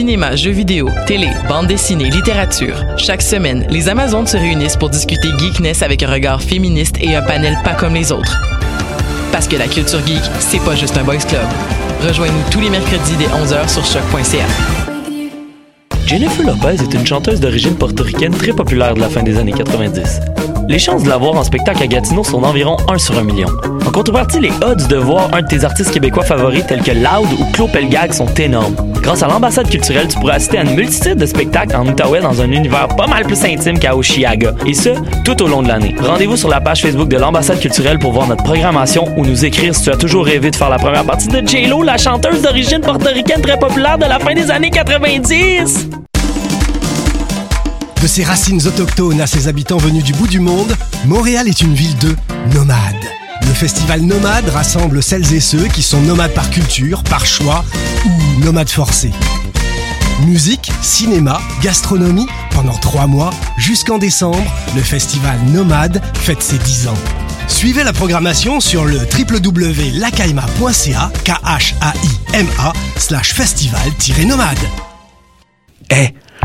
Cinéma, jeux vidéo, télé, bande dessinée, littérature. Chaque semaine, les Amazones se réunissent pour discuter geekness avec un regard féministe et un panel pas comme les autres. Parce que la culture geek, c'est pas juste un boys club. Rejoignez-nous tous les mercredis dès 11h sur choc.ca. Jennifer Lopez est une chanteuse d'origine portoricaine très populaire de la fin des années 90. Les chances de la voir en spectacle à Gatineau sont d'environ 1 sur 1 million. En contrepartie, les odds de voir un de tes artistes québécois favoris tels que Loud ou Claude Pelgag sont énormes. Grâce à l'ambassade culturelle, tu pourras assister à une multitude de spectacles en Outaouais dans un univers pas mal plus intime qu'à Oshiaga. Et ce, tout au long de l'année. Rendez-vous sur la page Facebook de l'ambassade culturelle pour voir notre programmation ou nous écrire si tu as toujours rêvé de faire la première partie de J-Lo, la chanteuse d'origine portoricaine très populaire de la fin des années 90. De ses racines autochtones à ses habitants venus du bout du monde, Montréal est une ville de nomades. Le festival Nomade rassemble celles et ceux qui sont nomades par culture, par choix ou nomades forcés. Musique, cinéma, gastronomie, pendant trois mois, jusqu'en décembre, le festival Nomade fête ses 10 ans. Suivez la programmation sur le www.lacaima.ca, k h a i m a slash festival-nomade. Eh,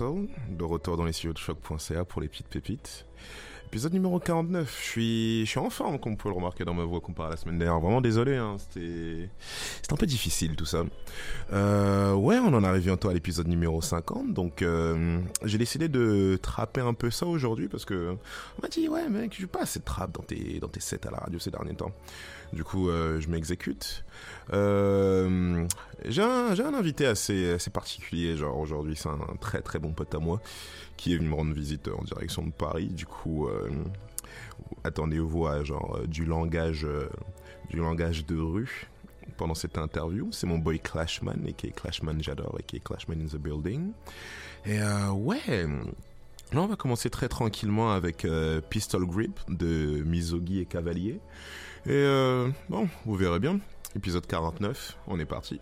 De retour dans les studios de choc.ca pour les petites pépites. Épisode numéro 49. Je suis, je suis en forme, comme vous pouvez le remarquer dans ma voix comparé à la semaine dernière. Vraiment désolé, hein, c'était, c'était un peu difficile tout ça. Euh, ouais, on en arrive bientôt à l'épisode numéro 50, donc euh, j'ai décidé de trapper un peu ça aujourd'hui parce que on m'a dit ouais mec, je pas assez de trap dans tes dans tes sets à la radio ces derniers temps. Du coup, euh, je m'exécute. Euh, j'ai un, invité assez, particulier, genre aujourd'hui, c'est un, très très bon pote à moi qui est venu me rendre visite en direction de Paris. Du coup, euh, attendez-vous à genre du langage, du langage de rue pendant cette interview. C'est mon boy Clashman, et qui est Clashman j'adore, et qui est Clashman in the building. Et ouais. Là, on va commencer très tranquillement avec Pistol Grip de Mizogi et Cavalier. Et euh, bon, vous verrez bien. Épisode 49, on est parti.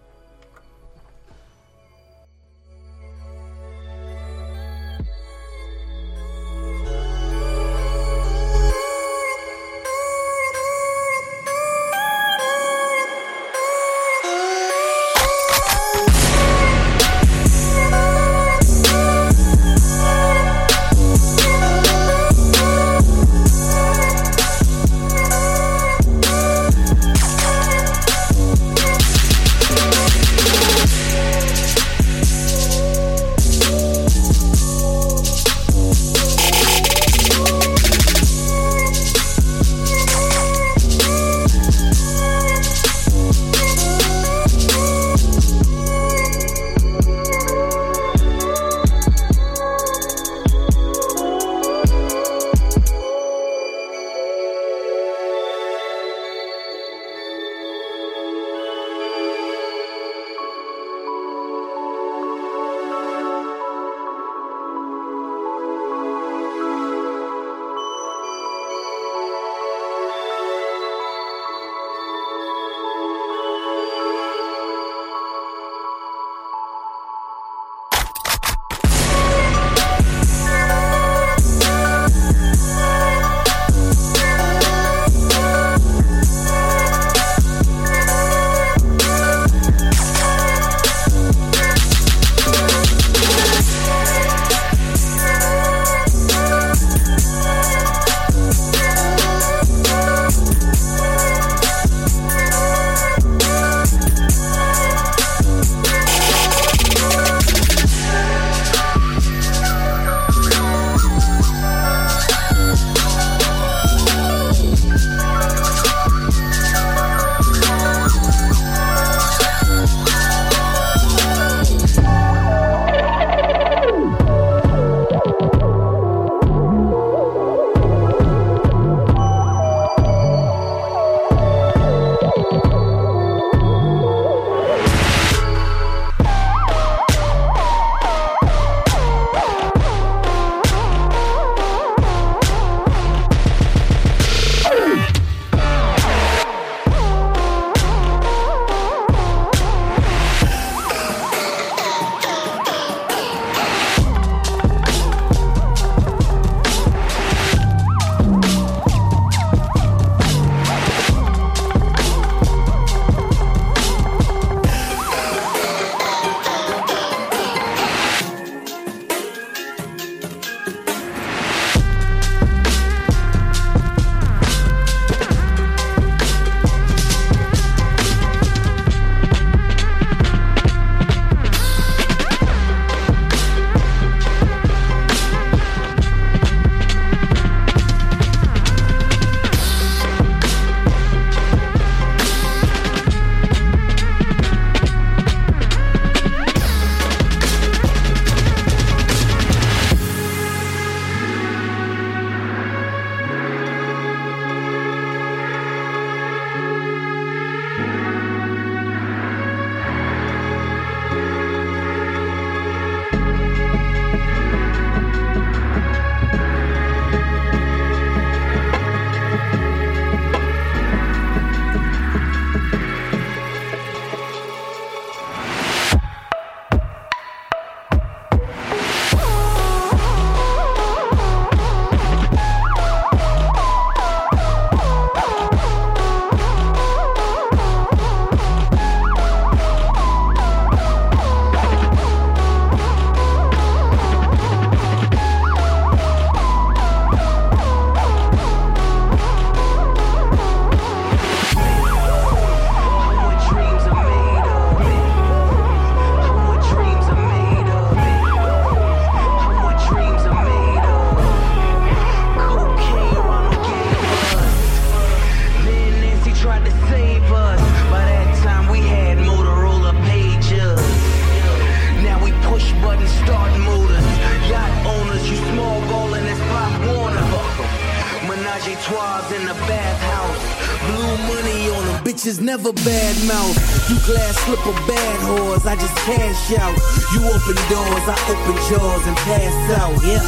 Open doors, I open jaws and pass out. Yeah.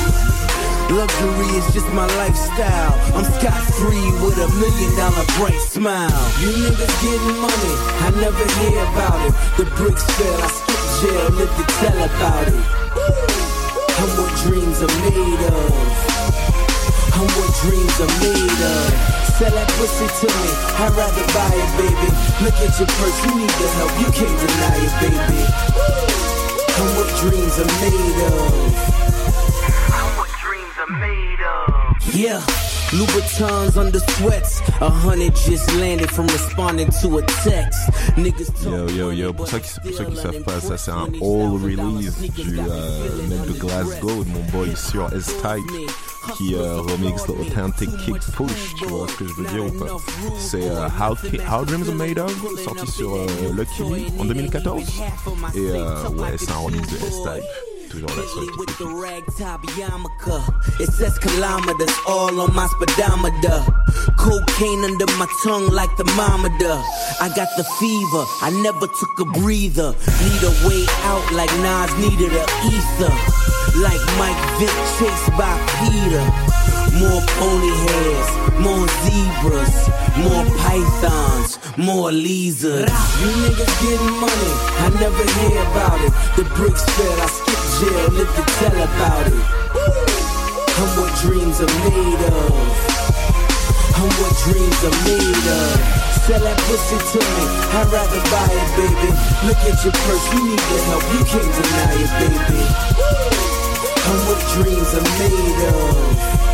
Luxury is just my lifestyle. I'm scot free with a million dollar bright smile. You niggas getting money, I never hear about it. The bricks fell, I skip jail, live to tell about it. I'm what dreams are made of. I'm what dreams are made of. Sell that pussy to me, I'd rather buy it, baby. Look at your purse, you need the help, you can't deny it, baby. I'm what dreams are made of. Yeah. Louboutins under sweats. A hundred just landed from responding to a text. Niggas Yo yo yo, pour ceux qui, pour ceux qui savent pas, ça c'est un all release du euh, mec de Glasgow, de mon boy sur S-Type, qui remixe Authentic Kick Push, tu vois ce que je veux dire ou pas C'est How, How Dreams Are Made Of, sorti sur euh, øh, Lucky en 2014. Et euh, ouais, c'est un remix de S-Type. Toujours là sur with the ragtop yarmulke. It says kilometers all on my speedometer. Cocaine under my tongue like thermometer. I got the fever, I never took a breather. Need a way out like Nas needed a ether. Like Mike Vick chased by Peter. More pony hairs, more zebras, more pythons, more lizards. You niggas getting money, I never hear about it. The bricks fell, I skip jail, live to tell about it. I'm what dreams are made of. I'm what dreams are made of. Sell that pussy to me, I'd rather buy it, baby. Look at your purse, you need the help, you can't deny it, baby. I'm what dreams are made of.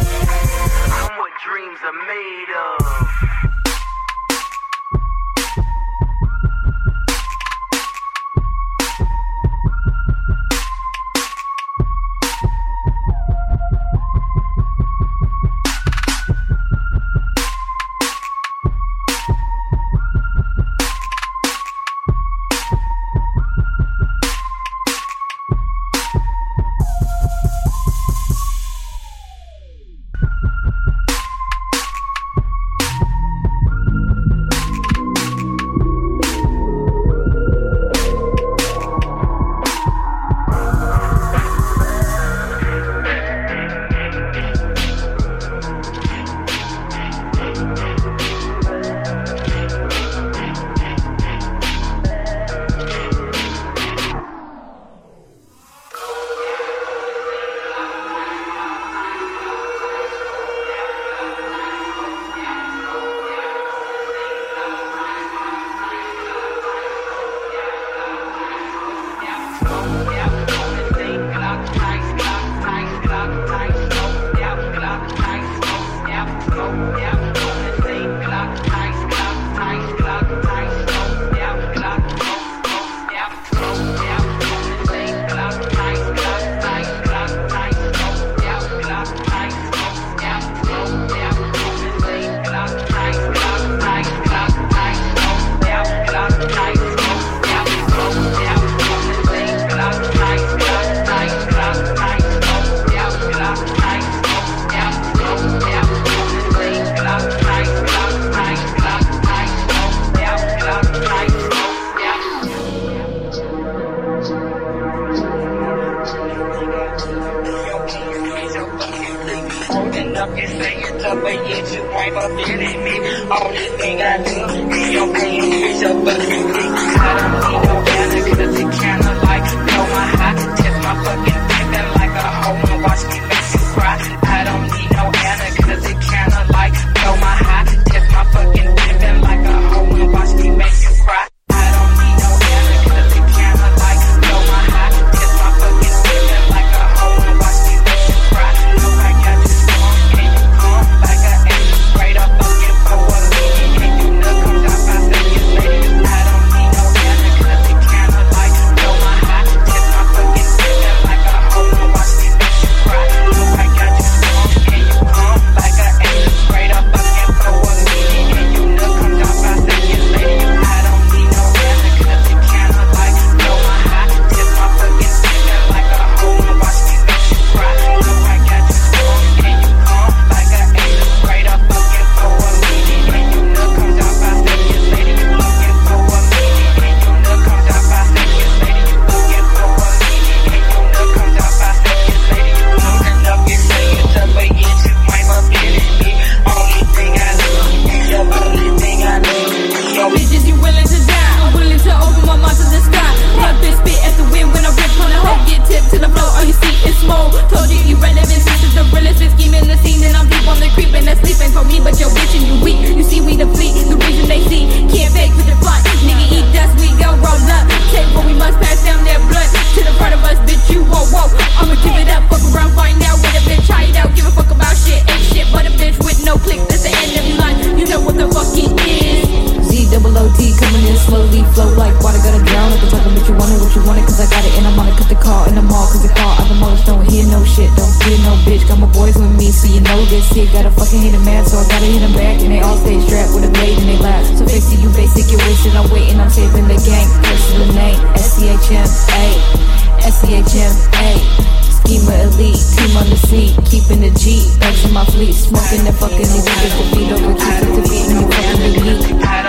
Seat, keeping the G, bags in my fleet, smoking and fucking these niggas feed over, keep to beat, you fucking the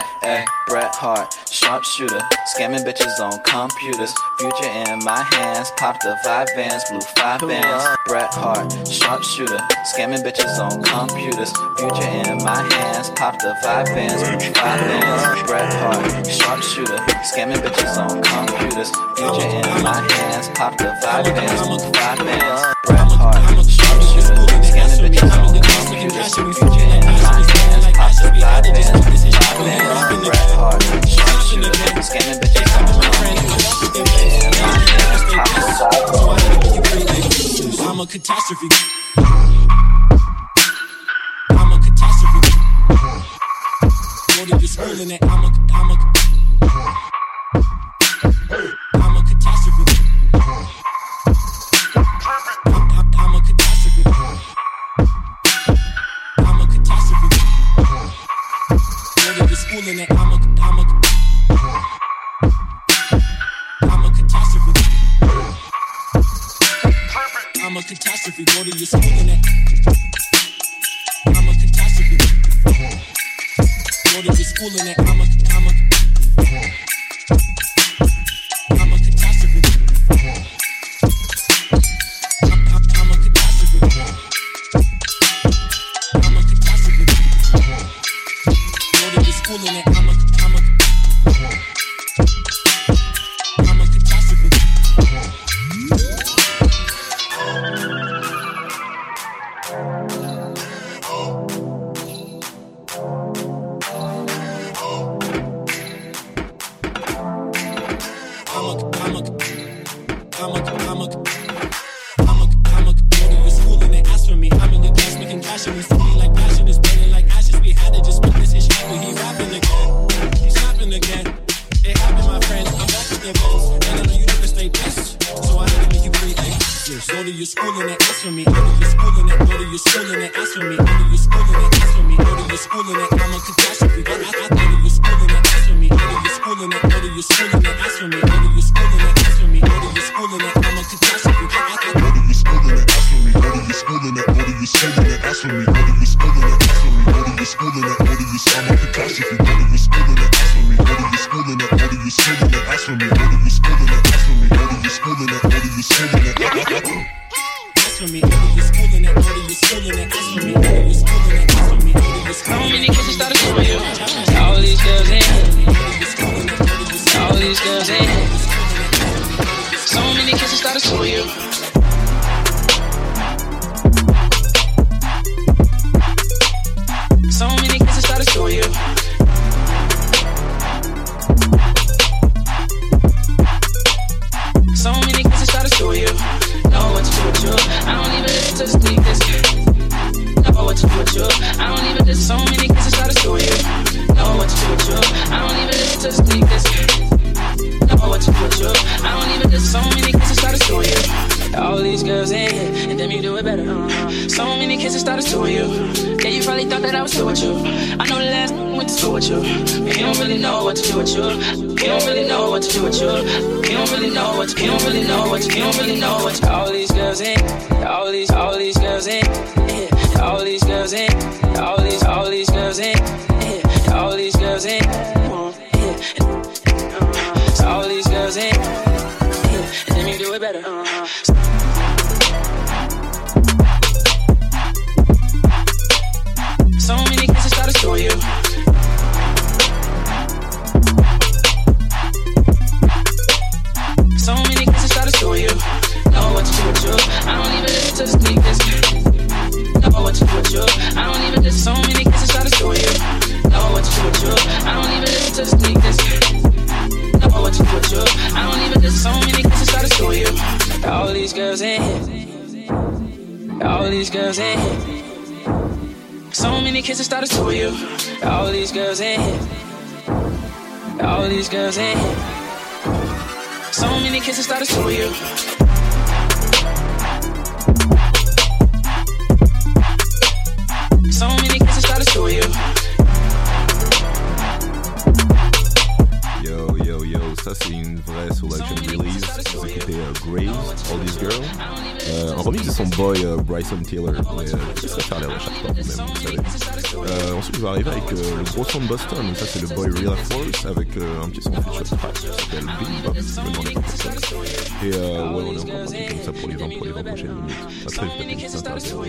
through neck, Bret Hart, sharpshooter, scamming bitches on computers. Future in my hands, pop the five bands, blue five bands. Bret Hart, sharpshooter, scamming bitches on computers. Future in my hands, pop the five bands, blue five bands. Bret Hart, sharpshooter, scamming bitches on computers. Future in my hands, pop the five bands, blue five bands. Bret Hart, sharpshooter, scamming bitches on computers. Future in my hands, pop the five bands, I'm a catastrophe. I'm a catastrophe. What if it's hurling it. I'm a, I'm a. Hey. Like. Go to your school and they ask for me. Go to your school and they go to your school and they ask for me. Go to your school and they ask for me. Go to your school and they I'm a catastrophe. Go to your school and they ask for me. Go to your school and they go to your school and they ask for me. Go to your school and they ask for me. Go to your school and they I'm a catastrophe you schooling at? Ask for me, what are you schooling at? Ask for me, what are you schooling at? What are you, the cash if you. what are you schooling at? Ask for me, what are you schooling at? What are you schooling at? Ask for me, what are you schooling at? Ask for me, what are you schooling at? What are you schooling at? For me, what are you schooling at? What are you schooling at? Ask for me, what are you schooling at? Ask for me, what are you schooling at? How many kids you started schooling? All these girls in All these girls in So many kids you started you. with you. I don't even listen so many kisses try to screw you. Know what to do with you. I don't even listen to sneakers. Know what to do with you. I don't even listen so many kisses try to screw you. All these girls in here, and then you do it better. Uh-huh. So many kisses started to you. Yeah, you probably thought that I was still with you. I know the last went to school with you. You don't really know what to do with you. You don't really know what to do with you. You don't really know what. you don't really know what. you don't really know what. All these girls in, all these, all these girls in. I don't even. So many kisses to you. Know what to do with you. I don't even to. Know what to do with you. I don't even. So many kisses to you. All these girls in here. All these girls in here. So many kisses started to you. All these girls in here. All these girls in here. So many kisses started to you. So many kisses started to show you. Une vraie selection release. Vous écoutez euh, Graves, All These Girls. Euh, en remix de son boy euh, Bryson Taylor. Mais, euh, je l'air à chaque fois, même, vous savez. Euh, ensuite, je vais arriver avec euh, le gros son de Boston. Donc, ça, c'est le boy Real Force avec euh, un petit son feature track qui s'appelle Big Bop. Je pas. Et euh, ouais, on est encore parti comme ça pour les 20, pour les 20 prochaines minutes. Vite, c'est intéressant.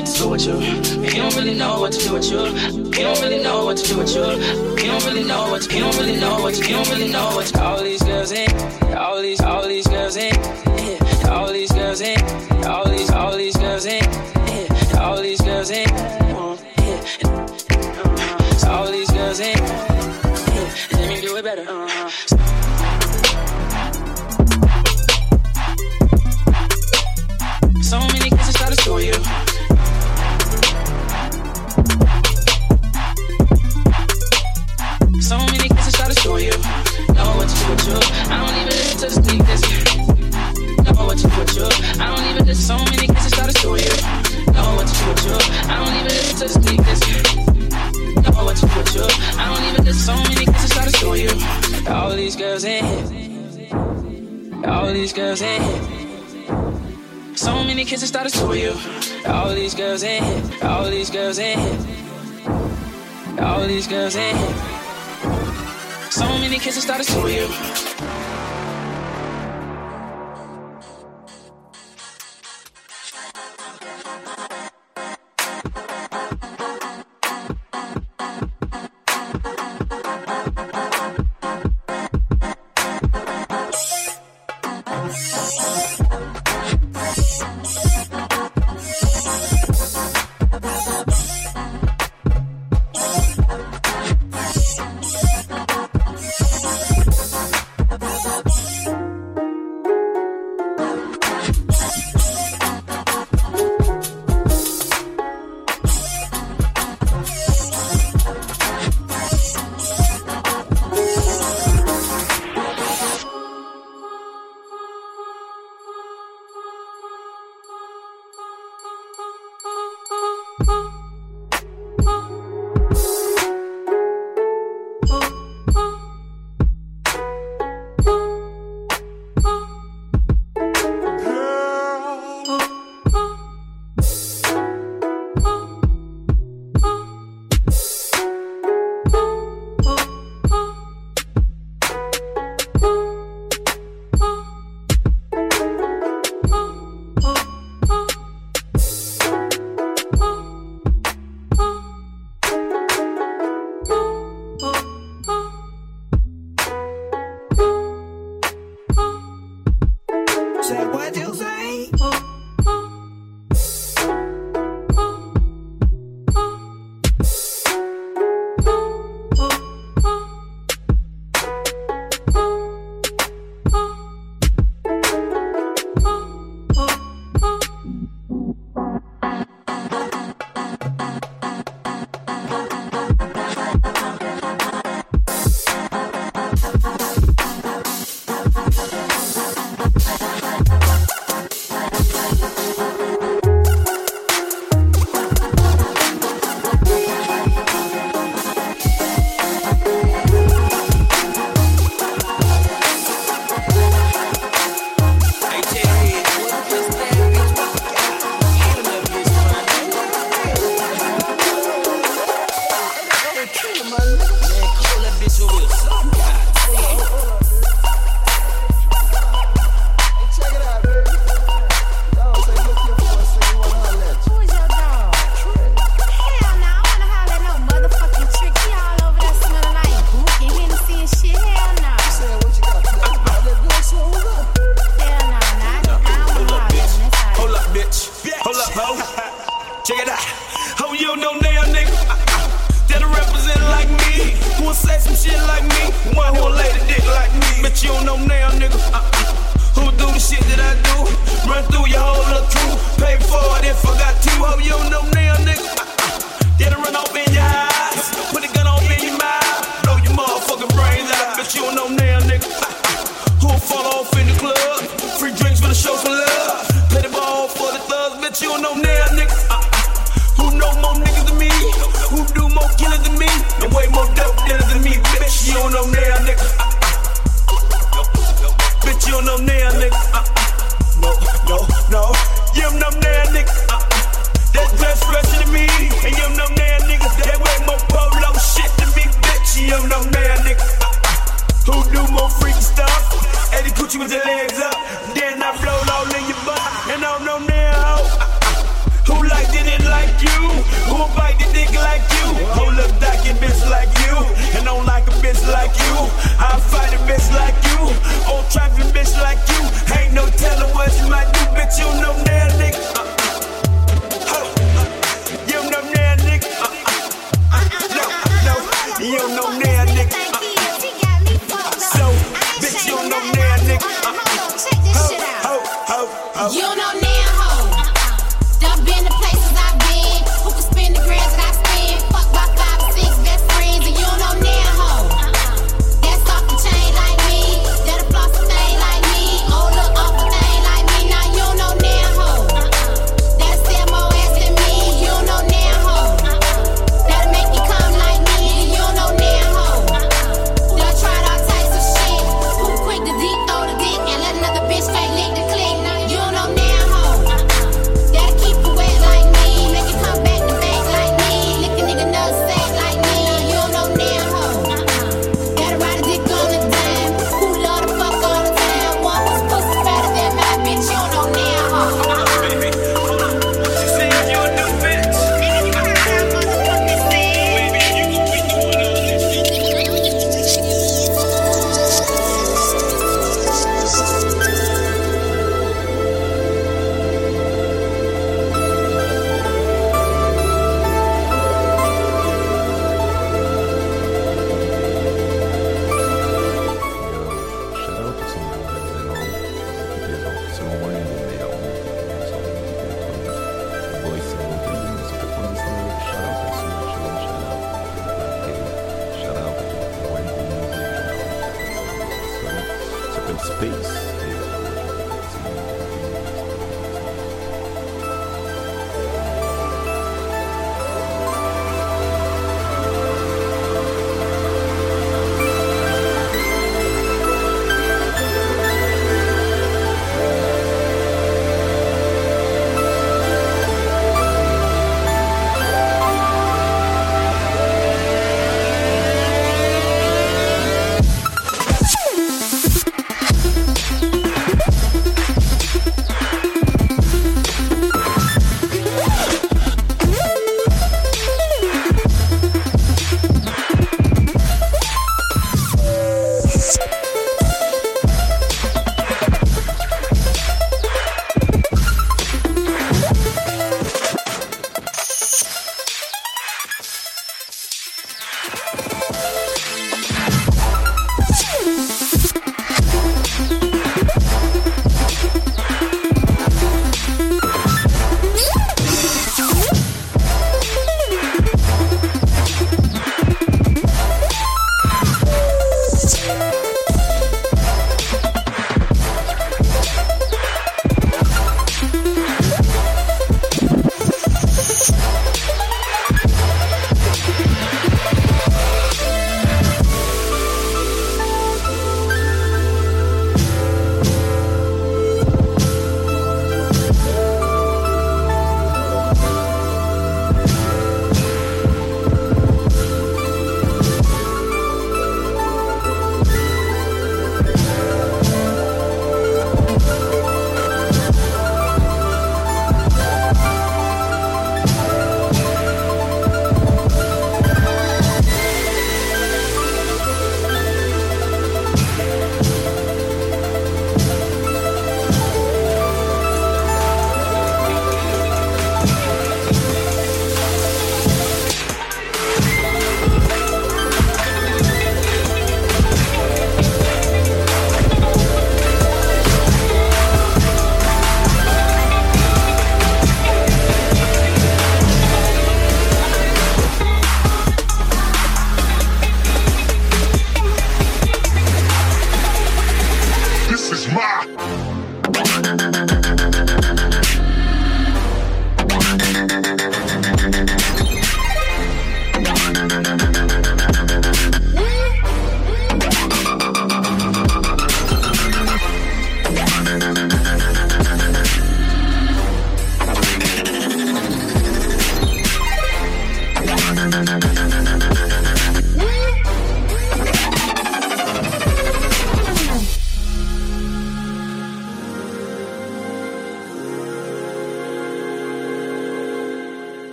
Yeah, you don't really know what to do with you. Don't really know what to do with. You don't really know what you don't really know what you don't really know what. All these girls in, all these, all these girls in, all these girls in, all these, all these girls in, all these girls in. All these girls in, and then do it better. So many kisses started to you. Kisses started you. Know what to do with you. I don't even listen to the sneak this. Know what to do with you. I don't even listen. So many kisses started to you. Know what to do with you. I don't even listen to the sneak this. Know what to do with you. I don't even listen. So many kisses started to you. All these girls in here. All these girls in here. So many kisses started to you. All these girls in here. All these girls in here. All these girls in here. So many kisses started to you.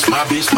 Bitch, my bitch,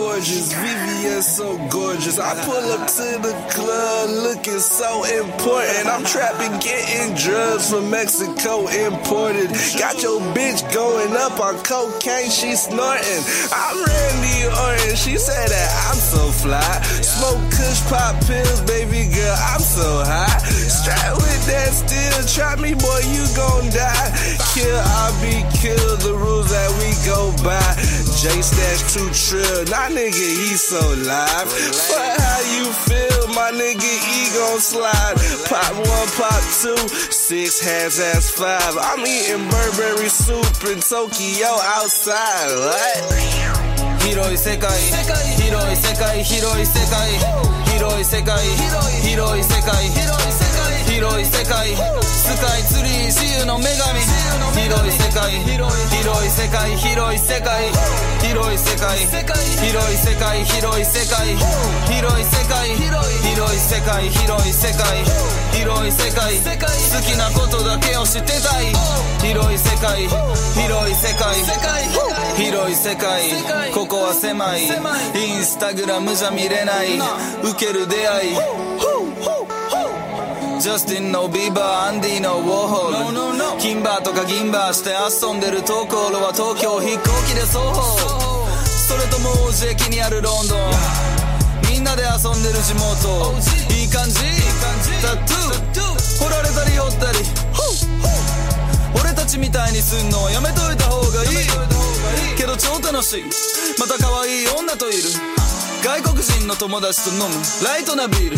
forges, vive so gorgeous. I pull up to the club looking so important. I'm trapping, getting drugs from Mexico imported. Got your bitch going up on cocaine, she snorting. I'm Randy Orton, she said that I'm so fly. Smoke kush, pop pills, baby girl, I'm so high. Strap with that steel, try me, boy, you gon' die. Kill, I'll be killed, the rules that we go by. J Stash 2 trill, nah nigga, he so live. But how you feel, my nigga, E gon' slide. Pop one, pop two, six hands, ass five. I'm eating Burberry soup in Tokyo outside, what? 広い世界広い世界広い世界広い世界広い世界広い世界 スカイツリー自由の女神。広い世界。広い世界。広い世界。広い世界。広い世界。広い世界。広い世界。広い世界。広い世界。広い世界。好きなことだけを知ってたい。広い世界。広い世界。広い世界。ここは狭い。インスタグラムじゃ見れない。受ける出会い。ジャスティンのビーバーアンディのウォーホール金バーとか銀バーして遊んでるところは東京飛行機で双方それとも王子駅にあるロンドン。みんなで遊んでる地元。いい感じ。タトゥー。掘られたり掘ったり。俺たちみたいにすんのやめといた方がいい。けど超楽しい。また可愛い女といる。外国人の友達と飲む。ライトなビール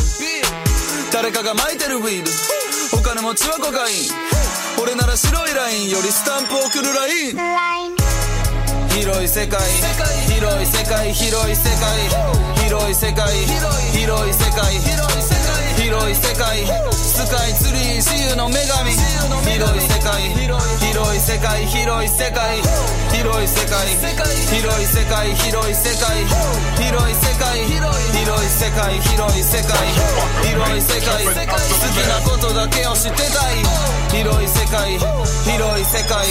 誰かが巻いてるウィードお金持ちはコカイン俺なら白いライン。よりスタンプ送るライン。広い世界広い世界。広い世界。広い世界。広い世界。広い世界広い世界。スカイツリー自由の女神。広い世界。広い世界。広い世界。広い世界。広い世界。広い世界。広い世界。広い世界。広い世界。広い世界。好きなことだけを知ってたい。広い世界。広い世界。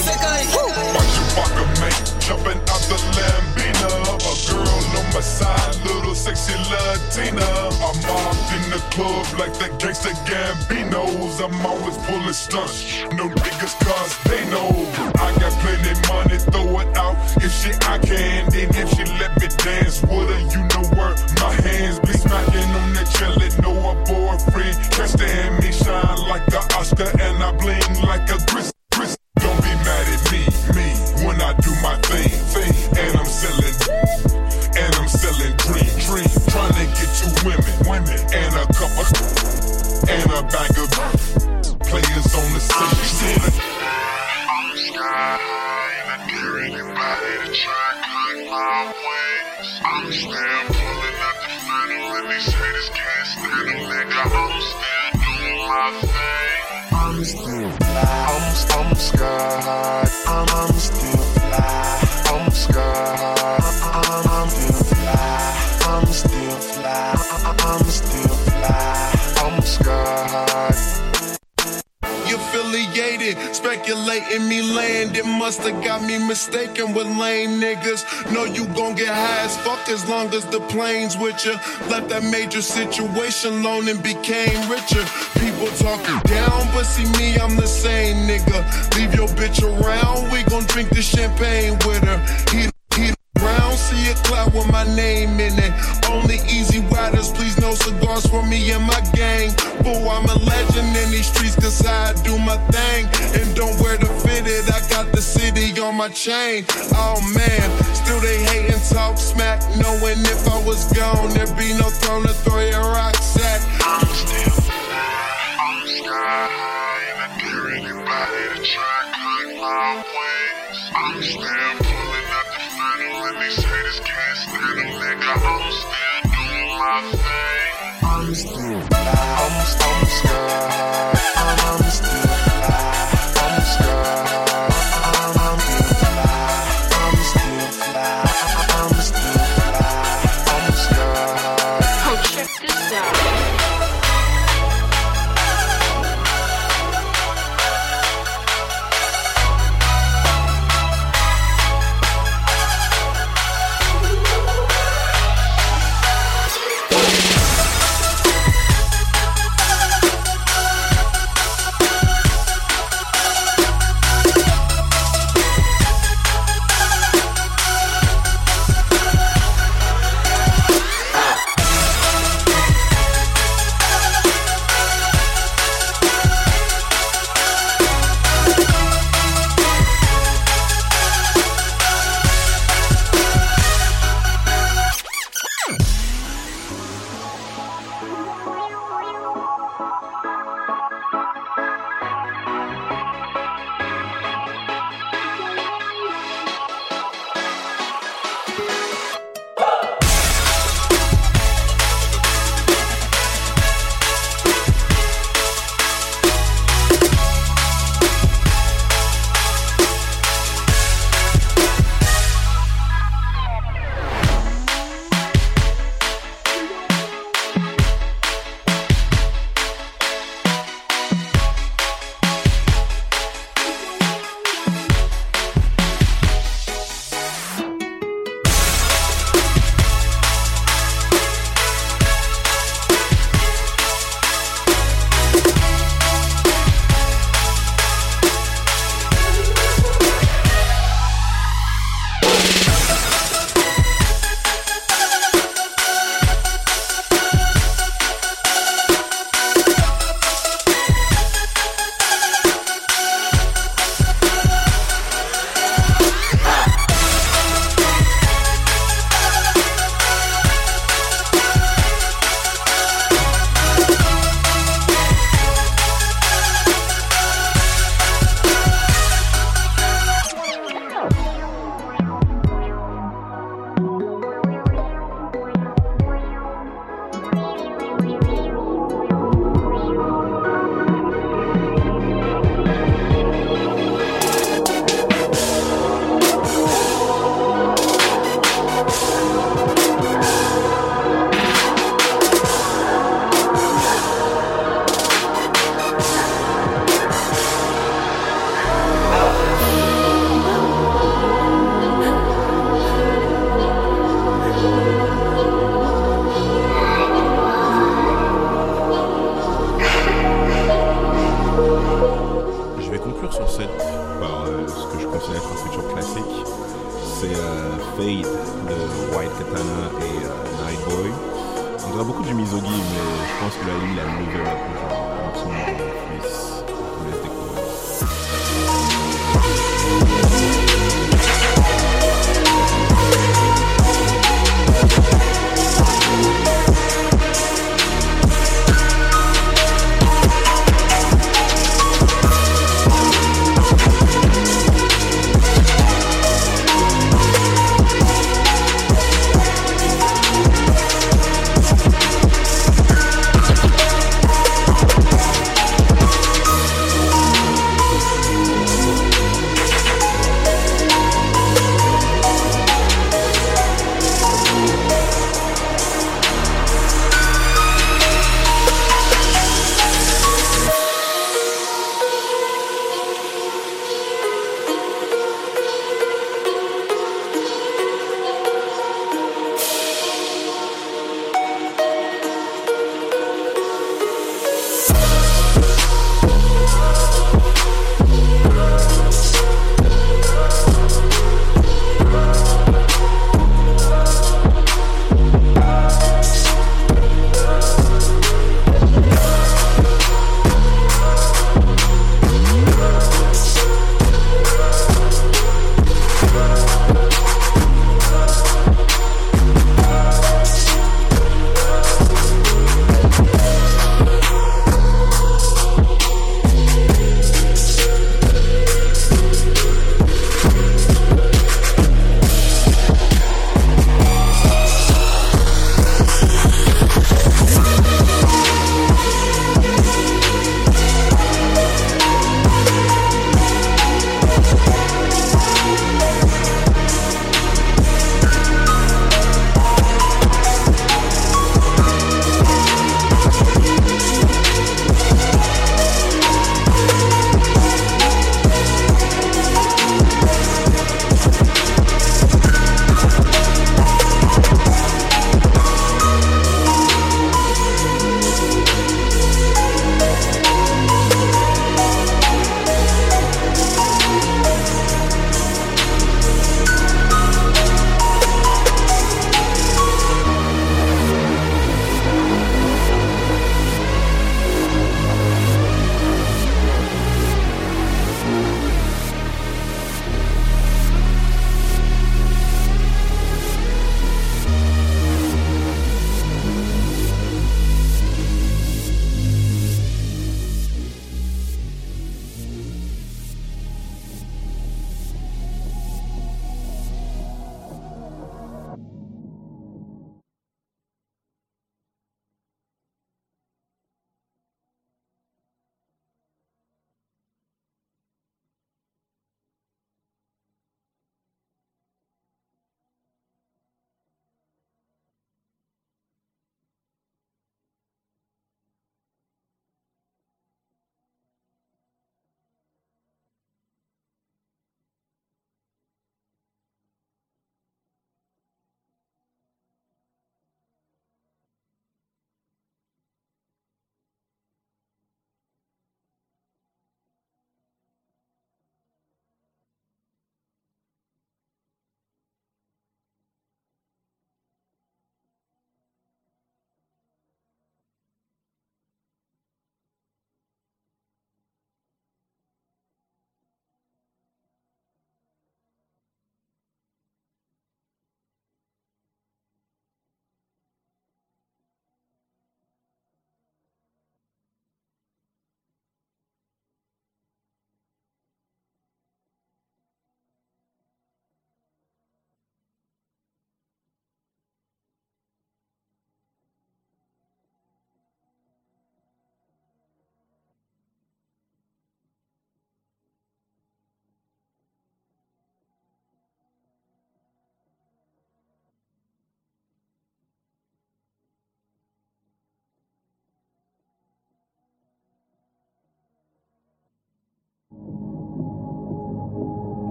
Jumping out the Lambina, of a girl no my side, little sexy Latina. I'm off in the club like the gangsta Gambinos. I'm always pulling stunts, no niggas cause they know. I got plenty money, throw it out. If she I can, then if she let me dance with her, you know where my hands be smacking on that jelly. Know a boyfriend can't stand me shine like a Oscar, and I bling like a gris. gris. Don't be mad at me, me, when I do my thing, thing, and I'm selling, women, women, and a couple, and a bag of players on the scene. I'm sky, and dare anybody to try and cut my wings. I'm still pulling up the final and they say this can't stand them, nigga. I'm still doing my thing. I'm still fly. I'm, I'm sky high. I'm, I'm still fly. I'm sky high. I'm still fly. I'm sky high. Affiliated, speculating me land. It must have got me mistaken with lame niggas. Know you gon' get high as fuck as long as the plane's with you. Left that major situation alone and became richer. People talking down, but see me, I'm the same nigga. Leave your bitch around, we gon' drink the champagne with her. Around, see a cloud with my name in it. Only easy riders, please no cigars for me and my gang. Fool, I'm a legend in these streets cause I do my thing. And don't wear the fitted, I got the city on my chain. Oh man, still they hate and talk smack. Knowing if I was gone, there'd be no throne to throw your rocks at. I'm still. I'm wings. I'm still I'm still doing my thing. I'm still. I'm, I'm.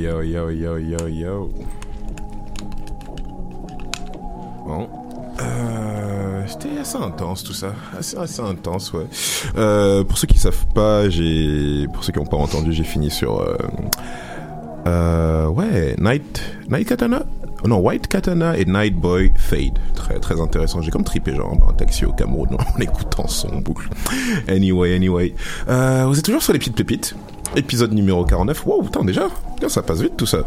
Yo, yo, yo, yo, yo. Bon. Euh, C'était assez intense tout ça, assez, intense, ouais. Euh, pour ceux qui savent pas, j'ai, pour ceux qui n'ont pas entendu, j'ai fini sur, euh, ouais, Night, Night Katana, non, White Katana et Night Boy Fade, très très intéressant. J'ai comme trippé genre dans un taxi au Cameroun en écoutant son boucle. Anyway, anyway, vous êtes toujours sur les petites pépites. Épisode numéro 49. Wow, putain, déjà? Ça passe vite tout ça.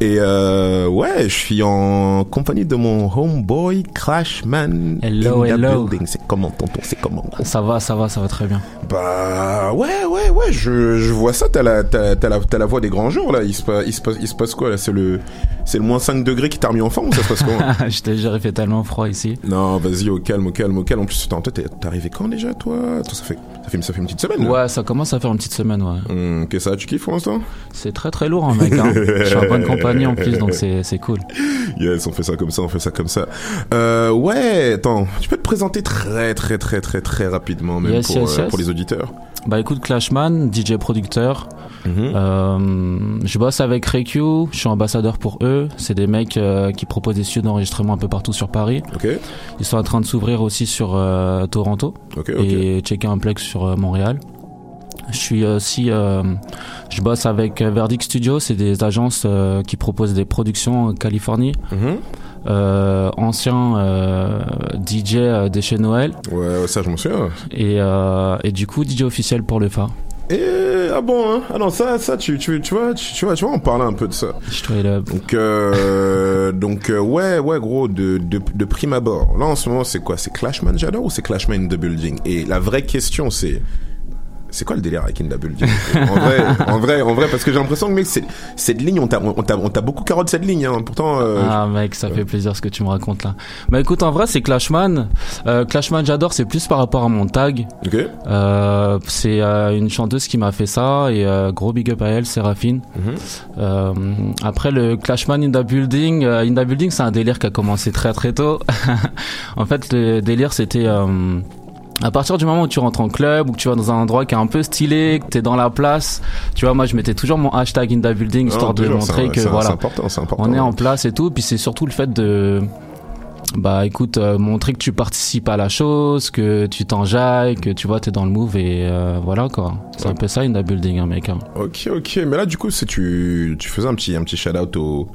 Et euh, ouais, je suis en compagnie de mon homeboy Clashman. Hello, hello. C'est comment, tonton? C'est comment? Ça va, ça va, ça va très bien. Bah ouais, ouais, ouais, je, je vois ça. T'as la, t'as, t'as la, t'as la voix des grands jours là. Il se passe, il se passe, il se passe quoi là? C'est le, c'est le moins 5 degrés qui t'a remis en forme ou ça se passe comment? Je jure, il fait tellement froid ici. Non, vas-y, au calme, au calme, au calme. En plus, attends, toi, t'es arrivé quand déjà, toi? Toi, ça fait, ça fait, ça fait une petite semaine. là. Ouais, ça commence à faire une petite semaine, ouais. Qu'est-ce que ça, tu kiffes pour l'instant? C'est très très lourd, hein, mec. Hein. je suis en bonne compagnie en plus, donc c'est c'est cool. Yes, on fait ça comme ça, on fait ça comme ça. Euh, ouais, attends, tu peux te présenter très, très, très, très, très rapidement, même Yes, pour, yes, euh, yes. pour les auditeurs? Bah écoute, Clashman, DJ producteur. Mhm. Euh, je bosse avec RayQ, je suis ambassadeur pour eux. C'est des mecs euh, qui proposent des studios d'enregistrement un peu partout sur Paris. Ils sont en train de s'ouvrir aussi sur euh, Toronto et checker un plex sur Montréal. Je suis aussi, euh, je bosse avec Verdict Studio, c'est des agences euh, qui proposent des productions en Californie. Mhm. Euh, ancien euh, DJ euh, des chez Noël. Ouais, ouais, ça, je m'en souviens. Et, et du coup, DJ officiel pour le phare. Et ah bon, hein Ah non, ça, ça, tu, tu, tu vois, tu, tu vois, tu vois, on parler un peu de ça. Donc, euh, donc, euh, ouais, ouais, gros, de, de, de prime abord. Là, en ce moment, c'est quoi? C'est Clashman, j'adore, ou c'est Clashman in the Building? Et la vraie question, c'est. C'est quoi le délire avec In the Building En vrai, en vrai, en vrai, parce que j'ai l'impression que, mec, cette ligne, on t'a, on t'a, on t'a beaucoup carotte cette ligne, hein. Pourtant, euh, Ah mec, ça fait plaisir ce que tu me racontes là. Bah écoute, en vrai, c'est Clashman. Euh, Clashman, j'adore. C'est plus par rapport à mon tag. Ok. Euh, c'est euh, une chanteuse qui m'a fait ça et gros big up à elle, Séraphine. Euh, après le Clashman in the building, in the building, c'est un délire qui a commencé très très tôt. en fait, le délire c'était à partir du moment où tu rentres en club ou que tu vas dans un endroit qui est un peu stylé, que t'es dans la place, tu vois, moi je mettais toujours mon hashtag in the building histoire Non, de toujours, montrer que voilà, important, important. on est en place et tout. Puis c'est surtout le fait de bah écoute euh, montrer que tu participes à la chose que tu t'enjailles que tu vois t'es dans le move et euh, voilà quoi c'est un peu ça in the building hein, mec hein. Ok, ok. Mais là, du coup, c'est tu, tu faisais un petit, un petit shout-out aux,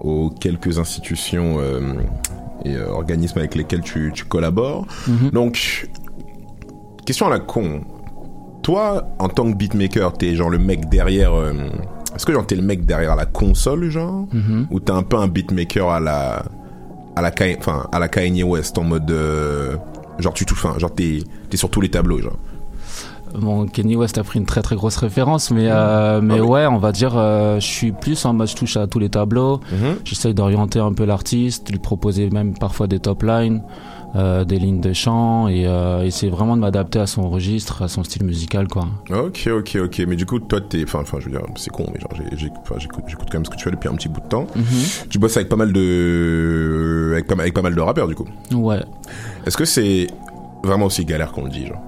aux quelques institutions euh, et organismes avec lesquels tu, tu collabores. Mhm. Donc, question à la con. Toi, en tant que beatmaker, t'es genre le mec derrière. euh, Est-ce que genre t'es le mec derrière la console, genre, Mhm. ou t'es un peu un beatmaker à la, à la, Ka- enfin, à la Kanye West en mode, euh, genre tu touches, enfin, genre t'es, t'es sur tous les tableaux, genre? bon Kenny West a pris une très très grosse référence mais euh, mais ouais on va dire euh, je suis plus en mode je touche à tous les tableaux Mhm. j'essaye d'orienter un peu l'artiste lui proposer même parfois des top lines euh, des lignes de chant et euh, essayer vraiment de m'adapter à son registre à son style musical quoi Ok, ok, ok. Mais du coup, toi, t'es. Enfin, enfin, je veux dire, c'est con, mais genre, j'écoute, j'écoute quand même ce que tu fais depuis un petit bout de temps. Mhm. Tu bosses avec pas mal de. Avec pas, mal- avec pas mal de rappeurs, du coup. ouais Est-ce que c'est vraiment aussi galère qu'on le dit, genre?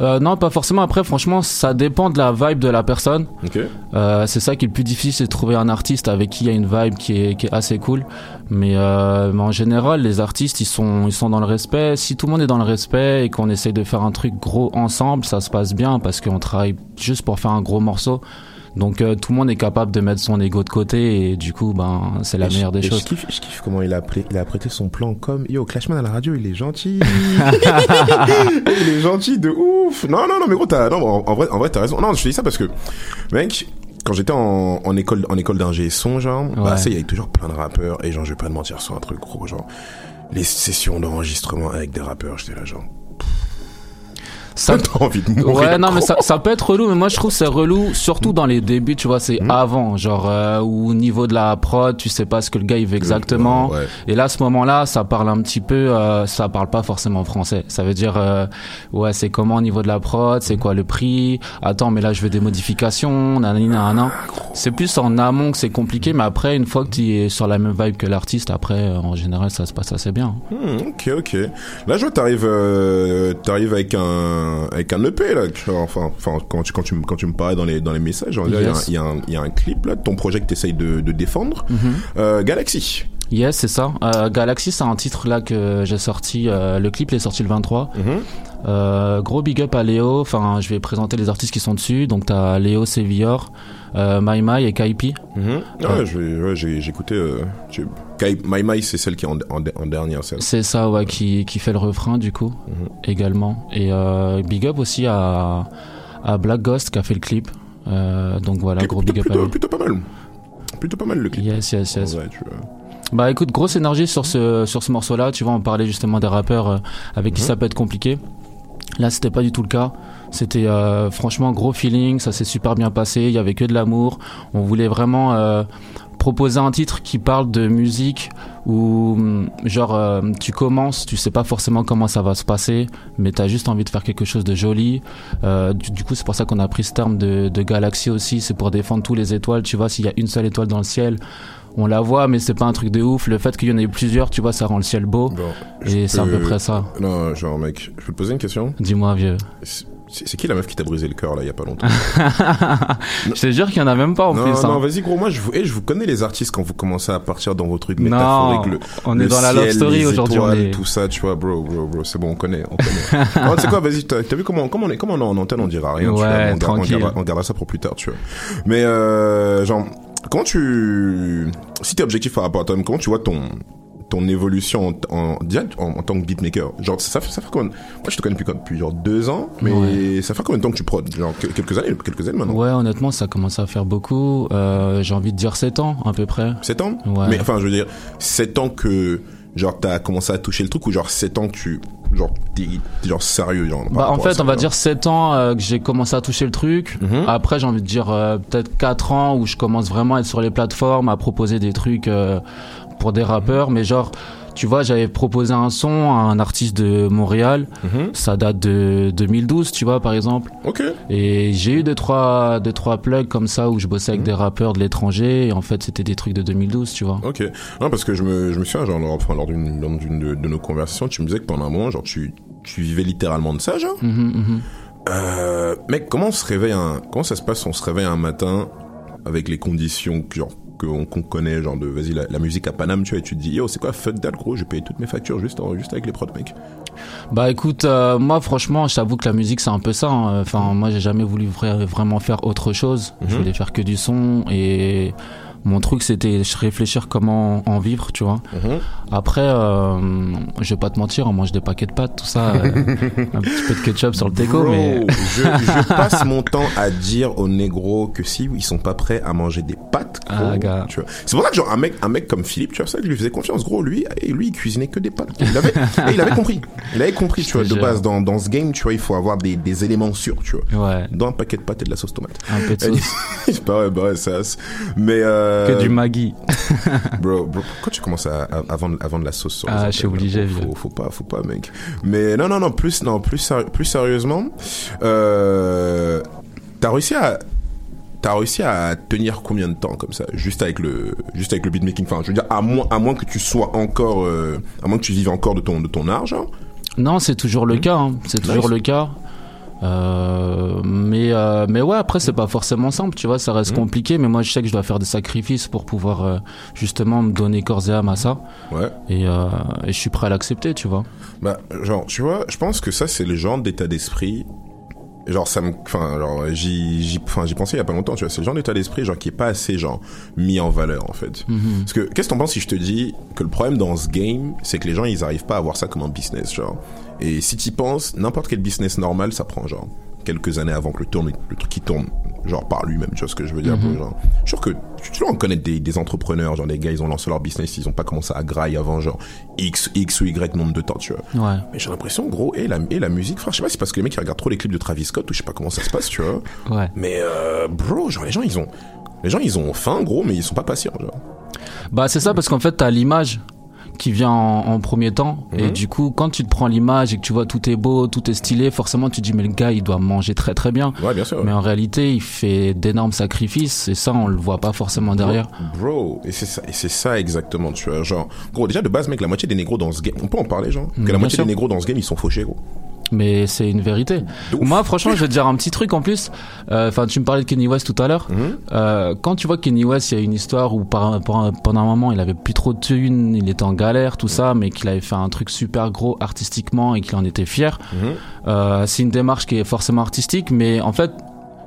Euh, non, pas forcément. Après, franchement, ça dépend de la vibe de la personne. Ok. Euh, c'est ça qui est le plus difficile, c'est de trouver un artiste avec qui il y a une vibe qui est, qui est assez cool. Mais, euh, mais en général, les artistes, ils sont, ils sont dans le respect. Si tout le monde est dans le respect et qu'on essaye de faire un truc gros ensemble, ça se passe bien parce qu'on travaille juste pour faire un gros morceau. Donc euh, tout le monde est capable de mettre son ego de côté et du coup, ben, c'est la Et je- meilleure des choses. Je kiffe, je kiffe comment il a, il a prêté son plan comme Yo, Clashman à la radio, il est gentil. il est gentil de ouf. Non, non, non, mais gros, t'as, non, en, en vrai, en vrai, t'as raison. Non, je te dis ça parce que, mec, quand j'étais en, en école, en école d'ingé son, genre, bah, ça, il y avait toujours plein de rappeurs et genre, je vais pas te mentir sur un truc gros, genre, les sessions d'enregistrement avec des rappeurs, j'étais là, genre. Ça t'as envie de mourir. Ouais, non, mais ça, ça peut être relou, mais moi je trouve c'est relou, surtout dans les débuts, tu vois, c'est Hmm. avant, genre, euh, au niveau de la prod, tu sais pas ce que le gars il veut exactement. ouais. Et là, à ce moment-là, ça parle un petit peu, euh, ça parle pas forcément français. Ça veut dire, euh, ouais, c'est comment au niveau de la prod, c'est quoi le prix, attends, mais là je veux des modifications, nanana. C'est plus en amont que c'est compliqué, mais après, une fois que tu es sur la même vibe que l'artiste, après, euh, en général, ça se passe assez bien. Hmm, ok, ok. Là, je vois, t'arrives, euh, t'arrives avec un, un, avec un EP, là. tu vois, Enfin, enfin, quand tu, quand tu, me- quand tu me parlais dans les, dans les messages, dire, il y a un- Yes. y, il y a un clip, là, de ton projet que t'essayes de, de défendre. Mhm. Euh, Galaxy. Yes, c'est ça. Euh, Galaxy, c'est un titre là que j'ai sorti. euh, le clip est sorti le 23. Euh, gros big up à Léo. Enfin, je vais présenter les artistes qui sont dessus. Donc t'as Léo Sévillor, My My et Kaipi. Je vais- ouais, j'ai écouté. Euh, My My, c'est celle qui est en, en, en dernière, celle. C'est ça, ouais, qui, qui fait le refrain du coup, également. Et euh, big up aussi à, à Black Ghost qui a fait le clip. Euh, donc voilà, gros big up à Plutôt, plutôt pas mal. Plutôt pas mal le clip. Yes, yes, yes. En vrai, tu vois. Bah écoute, grosse énergie sur ce, sur ce morceau-là. Tu vois, on parlait justement des rappeurs euh, avec qui Mhm. ça peut être compliqué. Là, c'était pas du tout le cas. C'était euh, franchement gros feeling, ça s'est super bien passé. Il y avait que de l'amour. On voulait vraiment euh, proposer un titre qui parle de musique où hum, genre euh, tu commences, tu sais pas forcément comment ça va se passer, mais t'as juste envie de faire quelque chose de joli. Euh, du, du coup, c'est pour ça qu'on a pris ce terme de, de galaxie aussi. C'est pour défendre tous les étoiles. Tu vois, s'il y a une seule étoile dans le ciel, on la voit, mais c'est pas un truc de ouf. Le fait qu'il y en ait plusieurs, tu vois, ça rend le ciel beau. et c'est à peu près ça. Non, genre, mec, je peux te poser une question? Dis-moi, vieux. C'est qui la meuf qui t'a brisé le cœur, là, il y a pas longtemps? Je te jure qu'il y en a même pas en non, plus. Non, hein. vas-y, gros, moi, je vous, eh, je vous connais les artistes quand vous commencez à partir dans vos trucs Non, métaphoriques. Le, on le est dans la ciel, love story aujourd'hui, on est- Tout ça, tu vois, bro, bro, bro, c'est bon, on connaît. On connaît. non, tu sais quoi, vas-y, t'as t'as vu comment, comment on est, comment on est en antenne, on dira rien, tu Ouais, vois, on, garde- on, tranquille. gardera, on gardera ça pour plus tard, tu vois. Mais, euh, genre, comment tu, si t'es objectif par rapport à toi-même, comment tu vois ton, ton évolution en, en, en, en tant que beatmaker? Genre, ça, fait- ça fait combien Moi, je te connais depuis, depuis genre deux ans, mais Ouais. ça fait combien de temps que tu prod? Genre, que- quelques années, quelques années maintenant Ouais, honnêtement, ça commence à faire beaucoup. Euh, J'ai envie de dire 7 ans, à peu près. 7 ans? Ouais. Mais enfin, je veux dire, 7 ans que, genre, t'as commencé à toucher le truc ou genre 7 ans que tu, genre, t'es genre sérieux, genre. Bah, en fait, on va dire 7 ans euh, que j'ai commencé à toucher le truc. Mhm. Après, j'ai envie de dire euh, peut-être 4 ans où je commence vraiment à être sur les plateformes, à proposer des trucs euh, pour des rappeurs. Mais genre, tu vois, j'avais proposé un son à un artiste de Montréal. Ça date de 2012, tu vois, par exemple. Ok. Et j'ai eu deux trois, deux, trois plugs comme ça où je bossais avec des rappeurs de l'étranger. Et en fait, c'était des trucs de 2012, tu vois. Ok. Non, parce que je me, je me souviens, genre, lors, enfin, lors d'une, lors d'une de, de nos conversations, tu me disais que pendant un moment, genre, tu, tu vivais littéralement de ça, genre. Mhm, mhm. Euh, mec, comment on se réveille un, comment ça se passe, on se réveille un matin avec les conditions que, genre, qu'on connaît, genre de, vas-y, la, la musique à Paname, tu vois, et tu te dis, yo, c'est quoi, fuck that, gros, je paye toutes mes factures juste, en- juste avec les prods, mec. Bah écoute, euh, moi franchement, je t'avoue que la musique c'est un peu ça. hein. Enfin, moi j'ai jamais voulu vra- vraiment faire autre chose. Je Mhm. voulais faire que du son et mon truc c'était réfléchir comment en vivre, tu vois. Mhm. Après, euh, je vais pas te mentir, on mange des paquets de pâtes, tout ça, euh, un petit peu de ketchup sur le Bro, mais je, je passe mon temps à dire aux négros que si ils sont pas prêts à manger des pâtes, gros, Ah, gars. tu vois. C'est pour ça que genre un mec, un mec comme Philippe, tu vois, ça que je lui faisais confiance, gros. Lui, et lui, il cuisinait que des pâtes. Il avait, et il avait compris. Il avait compris, tu vois, de base dans dans ce game, tu vois, il faut avoir des, des éléments sûrs, tu vois. ouais, Dans un paquet de pâtes et de la sauce tomate. un peu de sauce, bah ouais, bah ouais, ça. Mais euh, que du Maggi. Bro, bro, pourquoi tu commences à, à, à vendre, à vendre la sauce sur Ah, je suis obligé, vieux. faut, faut pas, faut pas, mec. Mais non, non, non, plus, non, plus, plus sérieusement, euh, t'as réussi à, t'as réussi à tenir combien de temps comme ça, juste avec le, juste avec le beatmaking. Enfin, je veux dire, à moins, à moins que tu sois encore, euh, à moins que tu vives encore de ton, de ton art, genre? Non, c'est toujours le cas. hein. C'est toujours Nice. le cas. Euh, mais euh, mais ouais après c'est pas forcément simple tu vois ça reste compliqué mais moi je sais que je dois faire des sacrifices pour pouvoir euh, justement me donner corps et âme à ça Ouais. et, et je suis prêt à l'accepter tu vois Bah, genre, tu vois, je pense que ça, c'est le genre d'état d'esprit. Genre, ça me, enfin, genre, j'y, j'y, enfin, j'y pensais il y a pas longtemps, tu vois. C'est le genre d'état d'esprit, genre, qui est pas assez, genre, mis en valeur, en fait. Mhm. Parce que, qu'est-ce que t'en penses si je te dis que le problème dans ce game, c'est que les gens, ils arrivent pas à voir ça comme un business, genre? Et si t'y penses, n'importe quel business normal, ça prend, genre, quelques années avant que le tourne, le truc qui tourne, genre, par lui-même, tu vois ce que je veux dire, Mhm. genre. Je suis sûr que, tu, tu dois en connaître des, des entrepreneurs, genre, des gars, ils ont lancé leur business, ils ont pas commencé à grailler avant, genre, X, X ou Y nombre de temps, tu vois. ouais Mais j'ai l'impression, gros, et la, et la musique, frère, je sais pas si c'est parce que les mecs ils regardent trop les clips de Travis Scott ou je sais pas comment ça se passe, tu vois. ouais Mais, euh, bro, genre, les gens, ils ont, les gens, ils ont faim, gros, mais ils sont pas patients, genre. bah c'est ça parce qu'en fait t'as l'image qui vient en, en premier temps et Mhm. du coup quand tu te prends l'image et que tu vois tout est beau tout est stylé forcément tu te dis mais le gars il doit manger très très bien Ouais, bien sûr. mais en réalité il fait d'énormes sacrifices et ça on le voit pas forcément derrière Bro, et c'est ça, et c'est ça exactement, tu vois. Genre, gros, déjà de base, mec, la moitié des négros dans ce game, on peut en parler, genre. Mm, Que la bien moitié sûr. des négros dans ce game, ils sont fauchés, gros. Mais c'est une vérité. Moi, franchement, je vais te dire un petit truc en plus. Euh, Enfin, tu me parlais de Kenny West tout à l'heure. Mhm. Euh, quand tu vois Kenny West, il y a une histoire où par, par- pendant un moment, il avait plus trop de thunes, il était en galère, tout ça, mais qu'il avait fait un truc super gros artistiquement et qu'il en était fier. Mhm. Euh, c'est une démarche qui est forcément artistique, mais en fait,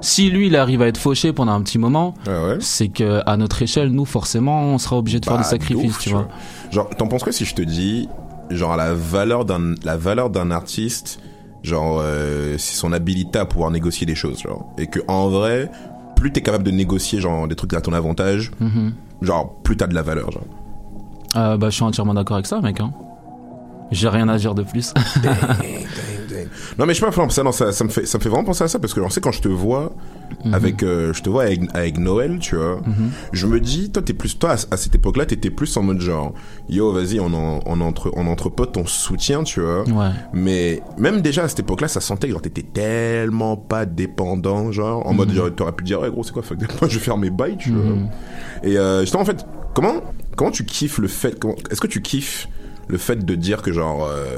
si lui, il arrive à être fauché pendant un petit moment, c'est que à notre échelle, nous, forcément, on sera obligé de faire Bah, des sacrifices, ouf, tu vois. Genre, t'en penses quoi si je te dis, genre, la valeur d'un, la valeur d'un artiste, genre, euh, c'est son habilité à pouvoir négocier des choses, genre. Et que, en vrai, plus t'es capable de négocier, genre, des trucs à ton avantage, Mhm. genre, plus t'as de la valeur, genre. Euh, bah, je suis entièrement d'accord avec ça, mec. Hein. J'ai rien à dire de plus. Non mais je sais pas, ça, non, ça, ça me fait, ça me fait vraiment penser à ça parce que genre, tu sais quand je te vois Mhm. avec, euh, je te vois avec, avec Noël, tu vois, Mhm. je me dis, toi t'es plus, toi à, à cette époque-là, t'étais plus en mode genre, yo vas-y, on en, on entre, on entre potes, on soutient, tu vois. Ouais. Mais même déjà à cette époque-là, ça sentait que genre t'étais tellement pas dépendant, genre en mode Mhm. genre t'aurais pu dire, ouais gros c'est quoi, fuck, moi je vais faire mes bails, tu vois. Et euh, justement en fait, comment, comment tu kiffes le fait, comment- est-ce que tu kiffes le fait de dire que genre euh,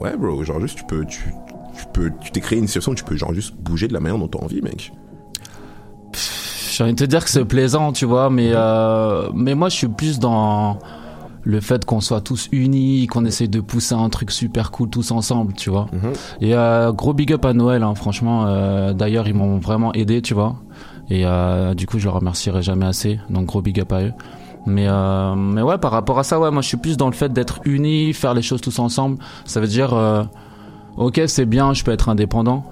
Ouais, bro, genre juste tu peux, tu, tu peux, tu t'es créé une situation où tu peux genre juste bouger de la manière dont t'as envie, mec. J'ai envie de te dire que c'est plaisant, tu vois, mais euh, mais moi je suis plus dans le fait qu'on soit tous unis, qu'on essaye de pousser un truc super cool tous ensemble, tu vois. Et euh, gros big up à Noël, hein, franchement. euh, D'ailleurs, ils m'ont vraiment aidé, tu vois. Et euh, du coup, je leur remercierai jamais assez. Donc gros big up à eux. Mais euh, mais ouais, par rapport à ça, ouais, moi je suis plus dans le fait d'être unis, faire les choses tous ensemble. Ça veut dire euh, Ok, c'est bien, je peux être indépendant,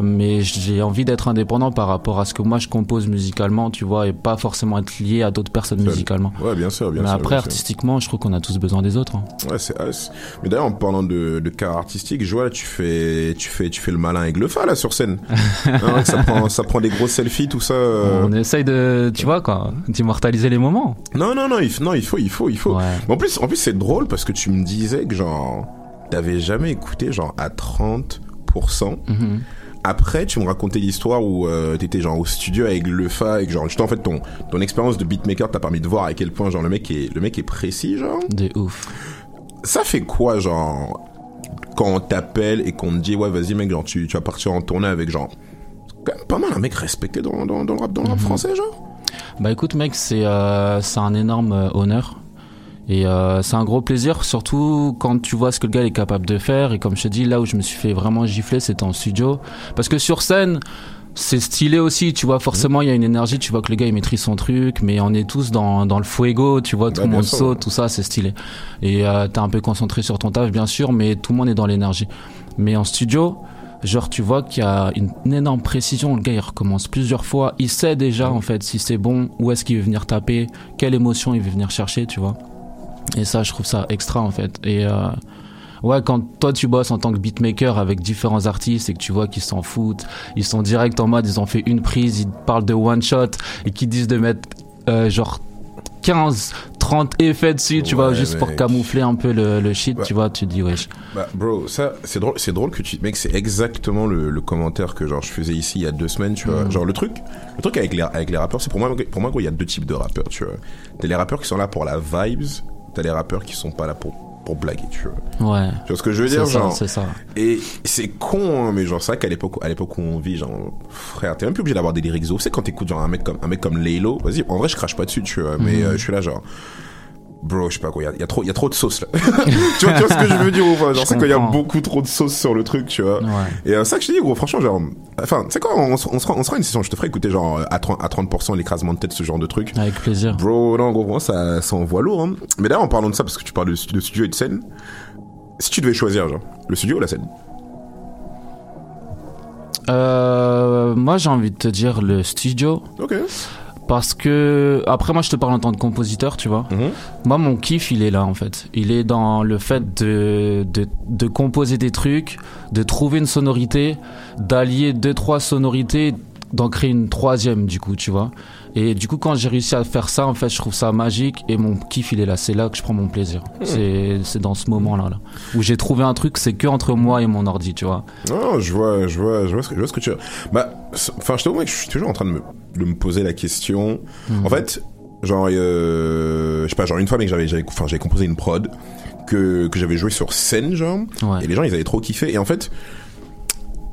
mais j'ai envie d'être indépendant par rapport à ce que moi je compose musicalement, tu vois, et pas forcément être lié à d'autres personnes musicalement. Ouais, bien sûr, bien mais sûr. après, bien sûr. artistiquement, je trouve qu'on a tous besoin des autres. hein. Ouais, c'est as. Mais d'ailleurs, en parlant de, de cas artistique, je vois là, tu fais, tu fais, tu fais le malin avec le fa là sur scène. Hein, ça prend, ça prend des gros selfies, tout ça. euh. On essaye de, tu vois, quoi, d'immortaliser les moments. Non, non, non, il, non, il faut, il faut, il faut. Mais en plus, en plus, c'est drôle parce que tu me disais que genre, t'avais jamais écouté genre à 30%. Mhm. Après, tu me racontais l'histoire où euh, t'étais genre au studio avec le fa et que genre, justement, en fait, ton, ton expérience de beatmaker t'a permis de voir à quel point genre le mec est, le mec est précis, genre. De ouf. Ça fait quoi, genre, quand on t'appelle et qu'on te dit, ouais, vas-y, mec, genre, tu, tu vas partir en tournée avec genre, quand même pas mal un mec respecté dans, dans, dans le rap, dans le rap français, genre. Bah écoute mec, c'est euh, c'est un énorme euh, honneur. Et euh, c'est un gros plaisir, surtout quand tu vois ce que le gars est capable de faire. Et comme je te dis, là où je me suis fait vraiment gifler, c'était en studio. Parce que sur scène, c'est stylé aussi, tu vois. Forcément, il y a une énergie, tu vois que le gars il maîtrise son truc, mais on est tous dans, dans le fuego, tu vois, tout Ouais, le monde sûr, saute, tout ça, c'est stylé. Et euh, t'es un peu concentré sur ton taf, bien sûr, mais tout le monde est dans l'énergie. Mais en studio, genre tu vois qu'il y a une, une énorme précision, le gars il recommence plusieurs fois, il sait déjà en fait si c'est bon, où est-ce qu'il veut venir taper, quelle émotion il veut venir chercher, tu vois. Et ça, je trouve ça extra en fait. Et euh, ouais, quand toi tu bosses en tant que beatmaker avec différents artistes et que tu vois qu'ils s'en foutent, ils sont direct en mode, ils ont fait une prise, ils parlent de one shot et qu'ils disent de mettre euh, genre 15, 30 effets dessus, tu vois, juste pour camoufler un peu le, le shit, tu vois, tu dis wesh. Bah, bro, ça, c'est drôle, c'est drôle que tu, mec, c'est exactement le, le commentaire que, genre, je faisais ici il y a deux semaines, tu vois. Mhm. Genre, le truc, le truc avec les, avec les rappeurs, c'est pour moi, pour moi, gros, il y a deux types de rappeurs, tu vois. T'as les rappeurs qui sont là pour la vibes, t'as les rappeurs qui sont pas là pour, pour blaguer, tu vois. Ouais. Tu vois ce que je veux C'est dire, ça, genre. c'est ça. Et c'est con, hein, mais genre, c'est vrai qu'à l'époque, à l'époque où on vit, genre, frère, t'es même plus obligé d'avoir des lyrics ouf. C'est quand t'écoutes, genre, un mec comme, un mec comme Laylo, vas-y, en vrai, je crache pas dessus, tu vois, mais Mhm. euh, je suis là, genre, bro, je sais pas quoi, il y a, il y a trop, il y a trop de sauce, là. tu, vois, tu vois ce que je veux dire ou pas? Genre, c'est qu'il y a beaucoup trop de sauce sur le truc, tu vois. Et euh, ça que je te dis, gros, franchement, genre, enfin, tu sais quoi, on, se- on, sera, on sera une session, je te ferai écouter, genre, à 30%, à 30% l'écrasement de tête, ce genre de truc. Avec plaisir. Bro, non, gros, ça, ça envoie lourd, hein. Mais d'ailleurs, en parlant de ça, parce que tu parles de, de studio et de scène, si tu devais choisir, genre, le studio ou la scène? Euh, moi, j'ai envie de te dire le studio. Ok. Parce que après moi je te parle en tant que compositeur tu vois. Moi mon kiff il est là en fait. Il est dans le fait de, de, de composer des trucs de trouver une sonorité d'allier deux trois sonorités d'en créer une troisième du coup tu vois. Et du coup quand j'ai réussi à faire ça en fait je trouve ça magique et mon kiff il est là. C'est là que je prends mon plaisir. C'est c'est dans ce moment là là où j'ai trouvé un truc c'est que entre moi et mon ordi tu vois. Non, je vois, je vois, je vois ce que, je vois ce que tu veux. Bah, enfin, je t'avoue, mec, je suis toujours en train de me, de me poser la question. Mhm. En fait, Genre, euh, je sais pas, genre une fois, mec, j'avais, j'avais, enfin, j'avais composé une prod que, que j'avais joué sur scène, genre. Ouais. Et les gens, ils avaient trop kiffé. Et en fait,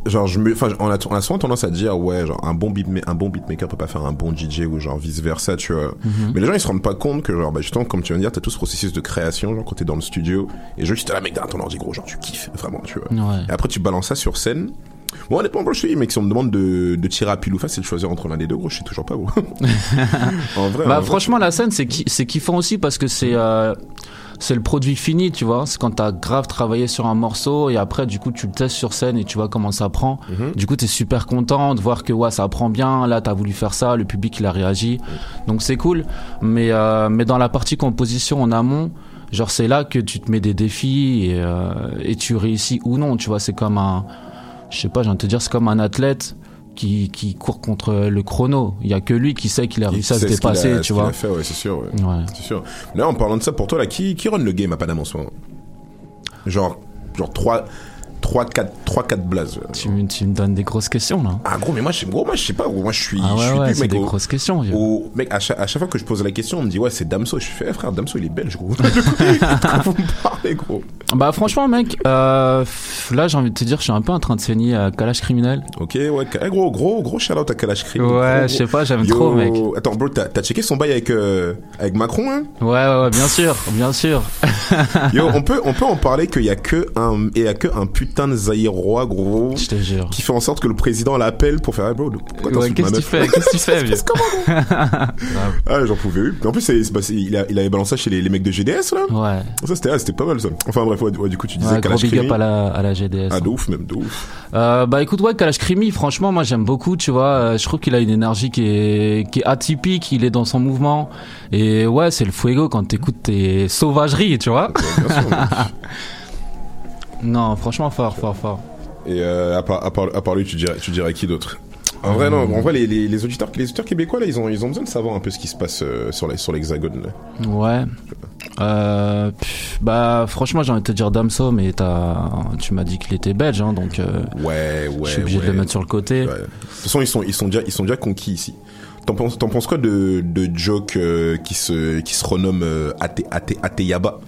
genre, je me, enfin, on a, on a souvent tendance à dire, ouais, genre, un bon beat, un bon beatmaker peut pas faire un bon DJ ou genre vice versa, tu vois. Mhm. Mais les gens, ils se rendent pas compte que, genre, bah, justement, comme tu viens de dire, t'as tout ce processus de création, genre, quand t'es dans le studio. Et juste, là, mec, derrière ton ordi, gros, genre, tu kiffes, vraiment, tu vois. Ouais. Et après, tu balances ça sur scène. Bon, honnêtement, bro, je dis, mec, si on me demande de, de tirer à pile ou face et de choisir entre l'un des deux, gros, je sais toujours pas, gros. en vrai, Bah en vrai, franchement la scène c'est ki- c'est kiffant aussi parce que c'est euh, c'est le produit fini tu vois. C'est quand t'as grave travaillé sur un morceau et après du coup tu le testes sur scène et tu vois comment ça prend. Mhm. du coup t'es super content de voir que ouais ça prend bien. Là t'as voulu faire ça le public il a réagi. Donc c'est cool. Mais euh, mais dans la partie composition en amont genre c'est là que tu te mets des défis et, euh, et tu réussis ou non tu vois. C'est comme un je sais pas j'ai envie de te dire c'est comme un athlète qui, qui court contre le chrono. Il y a que lui qui sait qu'il a réussi à se a- dépasser, ce tu vois. a fait, ouais, c'est sûr, ouais. Ouais. C'est sûr. Là, en parlant de ça, pour toi, là, qui, qui run le game à Panama en ce moment? Genre, genre 3, 3, 4, 3, 4 blazes. Tu, me- tu me donnes des grosses questions là. Ah, gros, mais moi, je, gros, moi, je sais pas, gros, moi, je suis. Ah ouais, je suis ouais, mec, des grosses questions. vieux. au- mec, à chaque, à chaque fois que je pose la question, on me dit, ouais, c'est Damso. Je fais, eh, frère, Damso, il est belge, gros. Vous me parlez, gros? Bah franchement mec, euh, là j'ai envie de te dire, je suis un peu en train de saigner à Kalash criminel. Ok, ouais, eh, gros, gros, gros shout out à Kalash Cream. Ouais, je sais pas, j'aime trop, mec. Attends, bro, t'as t'as checké son bail avec, euh, avec Macron, hein? Ouais ouais ouais, bien sûr, bien sûr. Yo, on peut, on peut en parler qu'il y a que un, il y a que un putain de Zaïrois, gros. Je te jure. Qui fait en sorte que le président l'appelle pour faire, ah, bro, pourquoi Ouais, t'insultes qu'est-ce qu'il meuf fait Qu'est-ce qu'il fait vieux Ah, j'en pouvais plus. En plus, c'est, bah, il, a, il avait balancé ça chez les, les mecs de GDS, là. Ouais. Ça, c'était, ah, c'était pas mal, ça. Enfin, bref, ouais, du coup, tu disais Ouais, Kalash up à la, à la GDS. Ah, de ouf, même, de ouf. Euh, bah écoute ouais Kalash Krimi franchement moi j'aime beaucoup tu vois Euh, je trouve qu'il a une énergie qui est qui est atypique il est dans son mouvement et ouais c'est le fuego quand t'écoutes tes sauvageries tu vois non franchement fort fort fort Et, euh, à part, à part, à part lui, tu dirais, tu dirais qui d'autre? En vrai, non, en vrai, les, les, les auditeurs, les auditeurs québécois, là, ils ont, ils ont besoin de savoir un peu ce qui se passe euh, sur la- sur l'hexagone, là. Ouais. Euh, pff, bah franchement j'ai envie de te dire Damso mais t'as tu m'as dit qu'il était belge hein, donc euh, Ouais, ouais. je suis obligé ouais. de le mettre sur le côté. Ouais. De toute façon, ils sont, ils sont déjà, ils sont déjà conquis ici. T'en penses, t'en penses quoi de, de Joke qui se, qui se renomme euh, Ate, Ate, Ateyaba?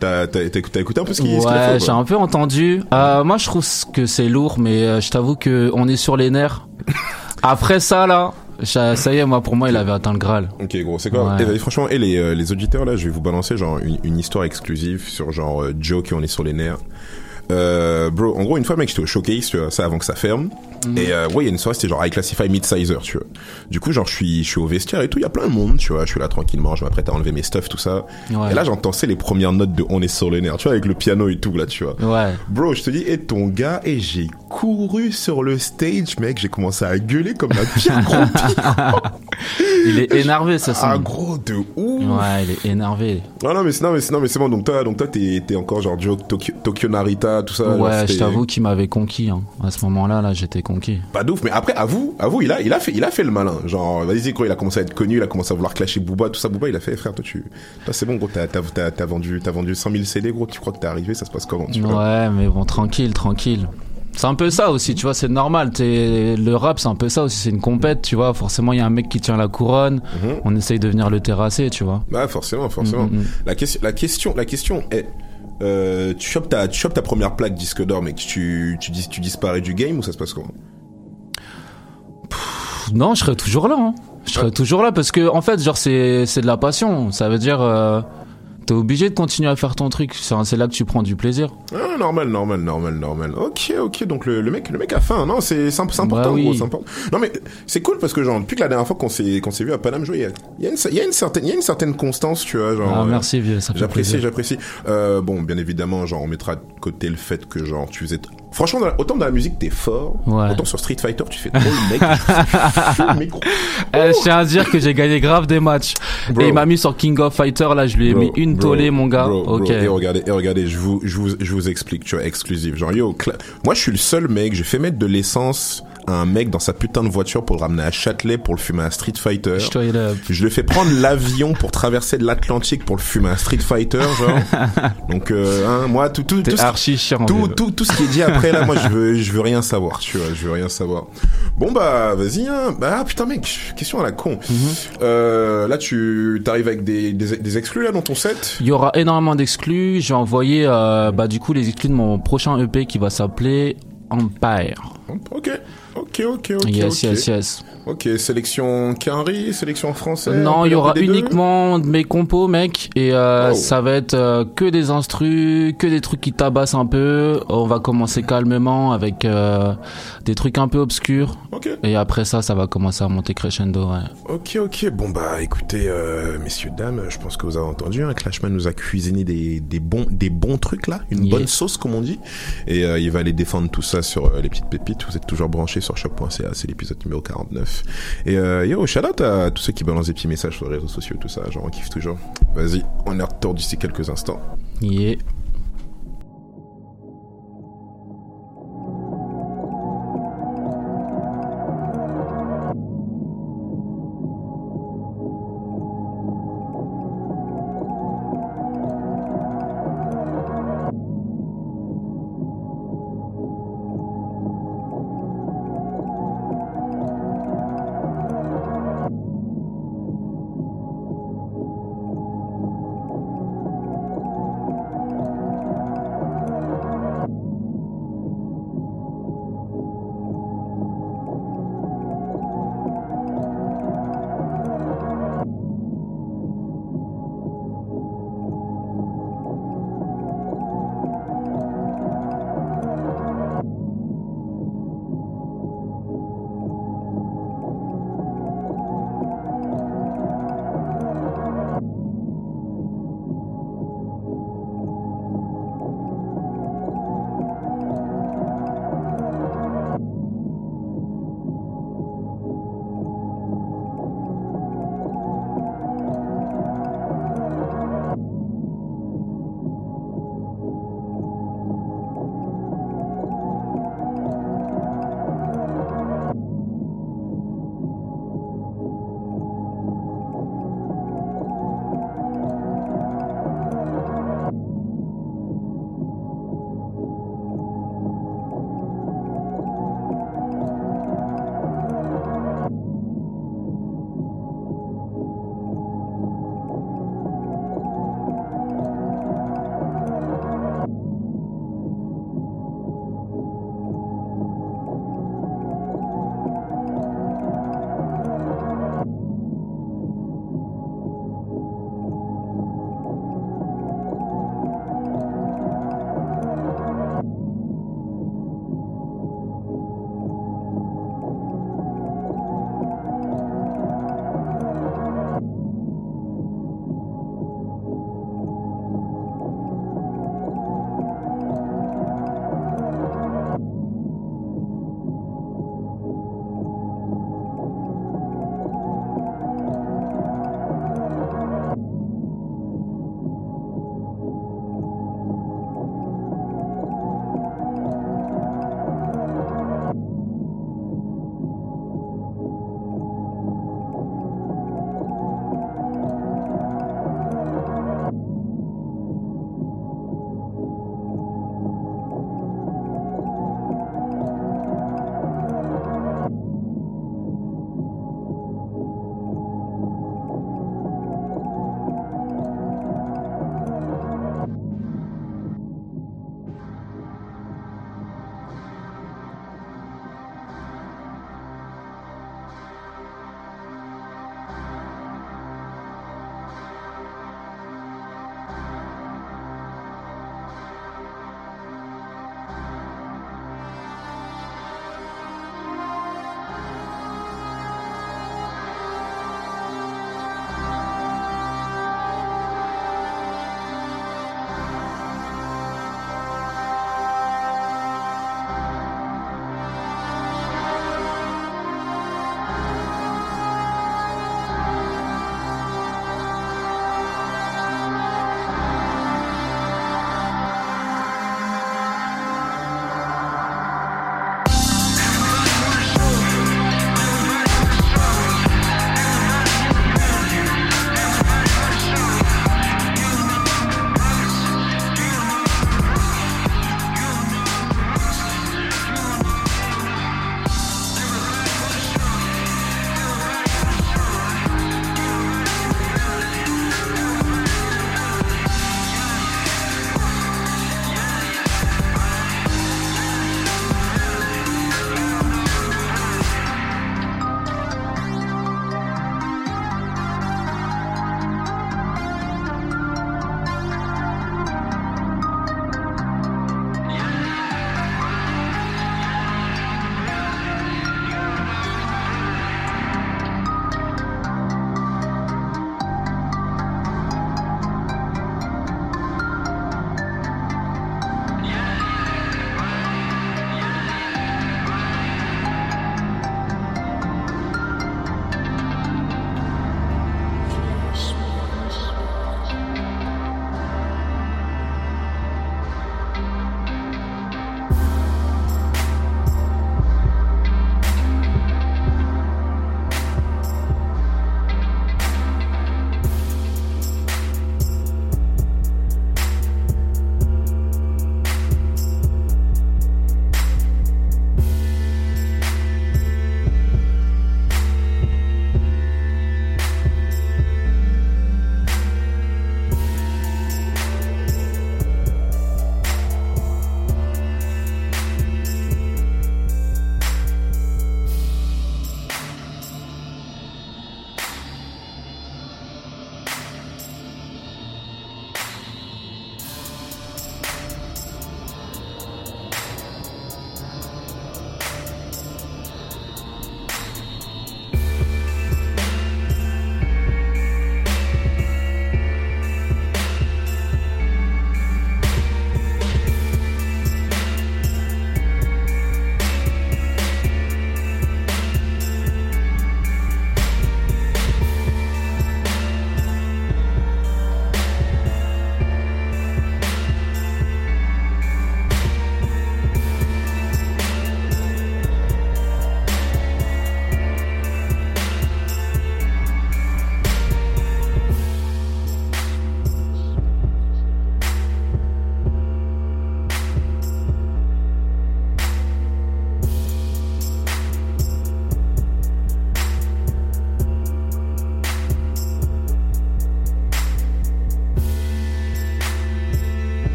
T'as, écouté un peu ce qu'il a Ouais, ou j'ai un peu entendu. Euh, moi, je trouve que c'est lourd, mais euh, je t'avoue que on est sur les nerfs. Après ça, là, ça, y est, moi, pour moi, il avait atteint le Graal. Ok, gros, c'est quoi Ouais. Franchement, et les, euh, les auditeurs, là, je vais vous balancer genre une, une histoire exclusive sur genre Joe qui on est sur les nerfs. Euh, bro, en gros, une fois, mec, j'étais au showcase, tu vois, ça avant que ça ferme. Mhm. Et euh, ouais, il y a une soirée, c'était genre I Classify Mid-Sizer, tu vois. Du coup, genre, je suis, je suis au vestiaire et tout, il y a plein de monde, tu vois. Je suis là tranquillement, je m'apprête à enlever mes stuff, tout ça. Ouais. Et là, j'entends, c'est les premières notes de On est sur les nerfs, tu vois, avec le piano et tout, là, tu vois. Ouais. Bro, je te dis, et ton gars, et j'ai couru sur le stage, mec, j'ai commencé à gueuler comme la pire groupie. Il est énervé, ça Ah, sent. gros, de ouf. Ouais, il est énervé. Non, non, mais c'est, non, mais c'est, non, mais c'est bon. Donc, toi, donc, toi, t'es, t'es encore genre Joe, Tokyo, Tokyo Narita, tout ça. Ouais, je t'avoue qu'il m'avait conquis. Hein. À ce moment-là, là, j'étais conquis. Pas de ouf, mais après, à vous, à vous, il a, il a fait, il a fait le malin. Genre, vas-y, quoi, il a commencé à être connu, il a commencé à vouloir clasher Booba, tout ça. Booba, il a fait, frère, toi, tu, toi, c'est bon, gros, t'as, t'as, t'as, vendu, t'as vendu 100 000 CD, gros, tu crois que t'es arrivé, ça se passe comment, tu vois? Ouais, mais bon, tranquille, tranquille. C'est un peu ça aussi, tu vois, c'est normal. T'es... Le rap, c'est un peu ça aussi, c'est une compète, tu vois. Forcément, il y a un mec qui tient la couronne. On essaye de venir le terrasser, tu vois. Bah, forcément, forcément. Mm, mm, mm. La question, la question, la question est, euh, tu chopes ta, tu chopes ta première plaque disque d'or, mec, tu, tu dis, tu disparais du game ou ça se passe comment? Pff, Non, je serais toujours là. Hein. Je serais toujours là parce que, en fait, genre, c'est, c'est de la passion. Ça veut dire, euh, t'es obligé de continuer à faire ton truc. C'est, là que tu prends du plaisir. Ah, normal, normal, normal, normal. Ok, ok, donc le, le mec, le mec a faim, non, c'est, c'est imp- c'est important, Bah oui. gros, c'est important. Non, mais c'est cool parce que, genre, depuis que la dernière fois qu'on s'est, qu'on s'est vu à Paname jouer, il y y a une, il y a une certaine, il y a une certaine constance, tu vois, genre. Ah, euh, merci, vieux, J'apprécie, j'apprécie. Euh, bon, bien évidemment, genre, on mettra de côté le fait que, genre, tu faisais, franchement, dans la- autant dans la musique, t'es fort, Ouais. autant sur Street Fighter, tu fais trop le mec. gros. Eh, je tiens à dire que j'ai gagné grave des matchs. Bro. Et il m'a mis sur King of Fighter, là, je lui ai Bro. mis une tollé, mon gars. Bro, bro, ok. et regardez, et regardez, je vous, je vous, je vous explique, tu vois, exclusif. Genre, yo, cla- moi, je suis le seul mec, j'ai fait mettre de l'essence à un mec dans sa putain de voiture pour le ramener à Châtelet pour le fumer à Street Fighter. Je le fais prendre l'avion pour traverser de l'Atlantique pour le fumer à Street Fighter, genre. Donc, euh, hein, moi, tout, tout, tout, ce- tout, vieux. tout, tout ce qui est dit après, là, moi, je veux, je veux rien savoir, tu vois, je veux rien savoir. Bon, bah, vas-y, hein. Bah, putain, mec, question à la con. Mhm. Euh, là, tu, t'arrives avec des, des, des exclus, là, dans ton set? Il y aura énormément d'exclus. J'ai envoyé euh, bah, du coup les exclus de mon prochain EP qui va s'appeler Empire. Ok, ok, ok, ok. Yes, yes, yes. Ok, sélection Quinry, sélection française. Non, on il y aura uniquement mes compos, mec, et euh, Oh. ça va être euh, que des instrus, que des trucs qui tabassent un peu. On va commencer calmement avec euh, des trucs un peu obscurs. Ok. Et après ça, ça va commencer à monter crescendo. Ouais. Ok, ok. Bon, bah, écoutez, messieurs, dames, je pense que vous avez entendu, hein, Clashman nous a cuisiné des, des, bons, des bons trucs, là. Une bonne sauce, comme on dit. Et il va aller défendre tout ça sur les petites pépites. Vous êtes toujours branchés sur choc.ca, c'est l'épisode numéro 49. Et euh, yo, shout out à tous ceux qui balancent des petits messages sur les réseaux sociaux, tout ça. Genre, on kiffe toujours. Vas-y, on est retour d'ici quelques instants. Yeah.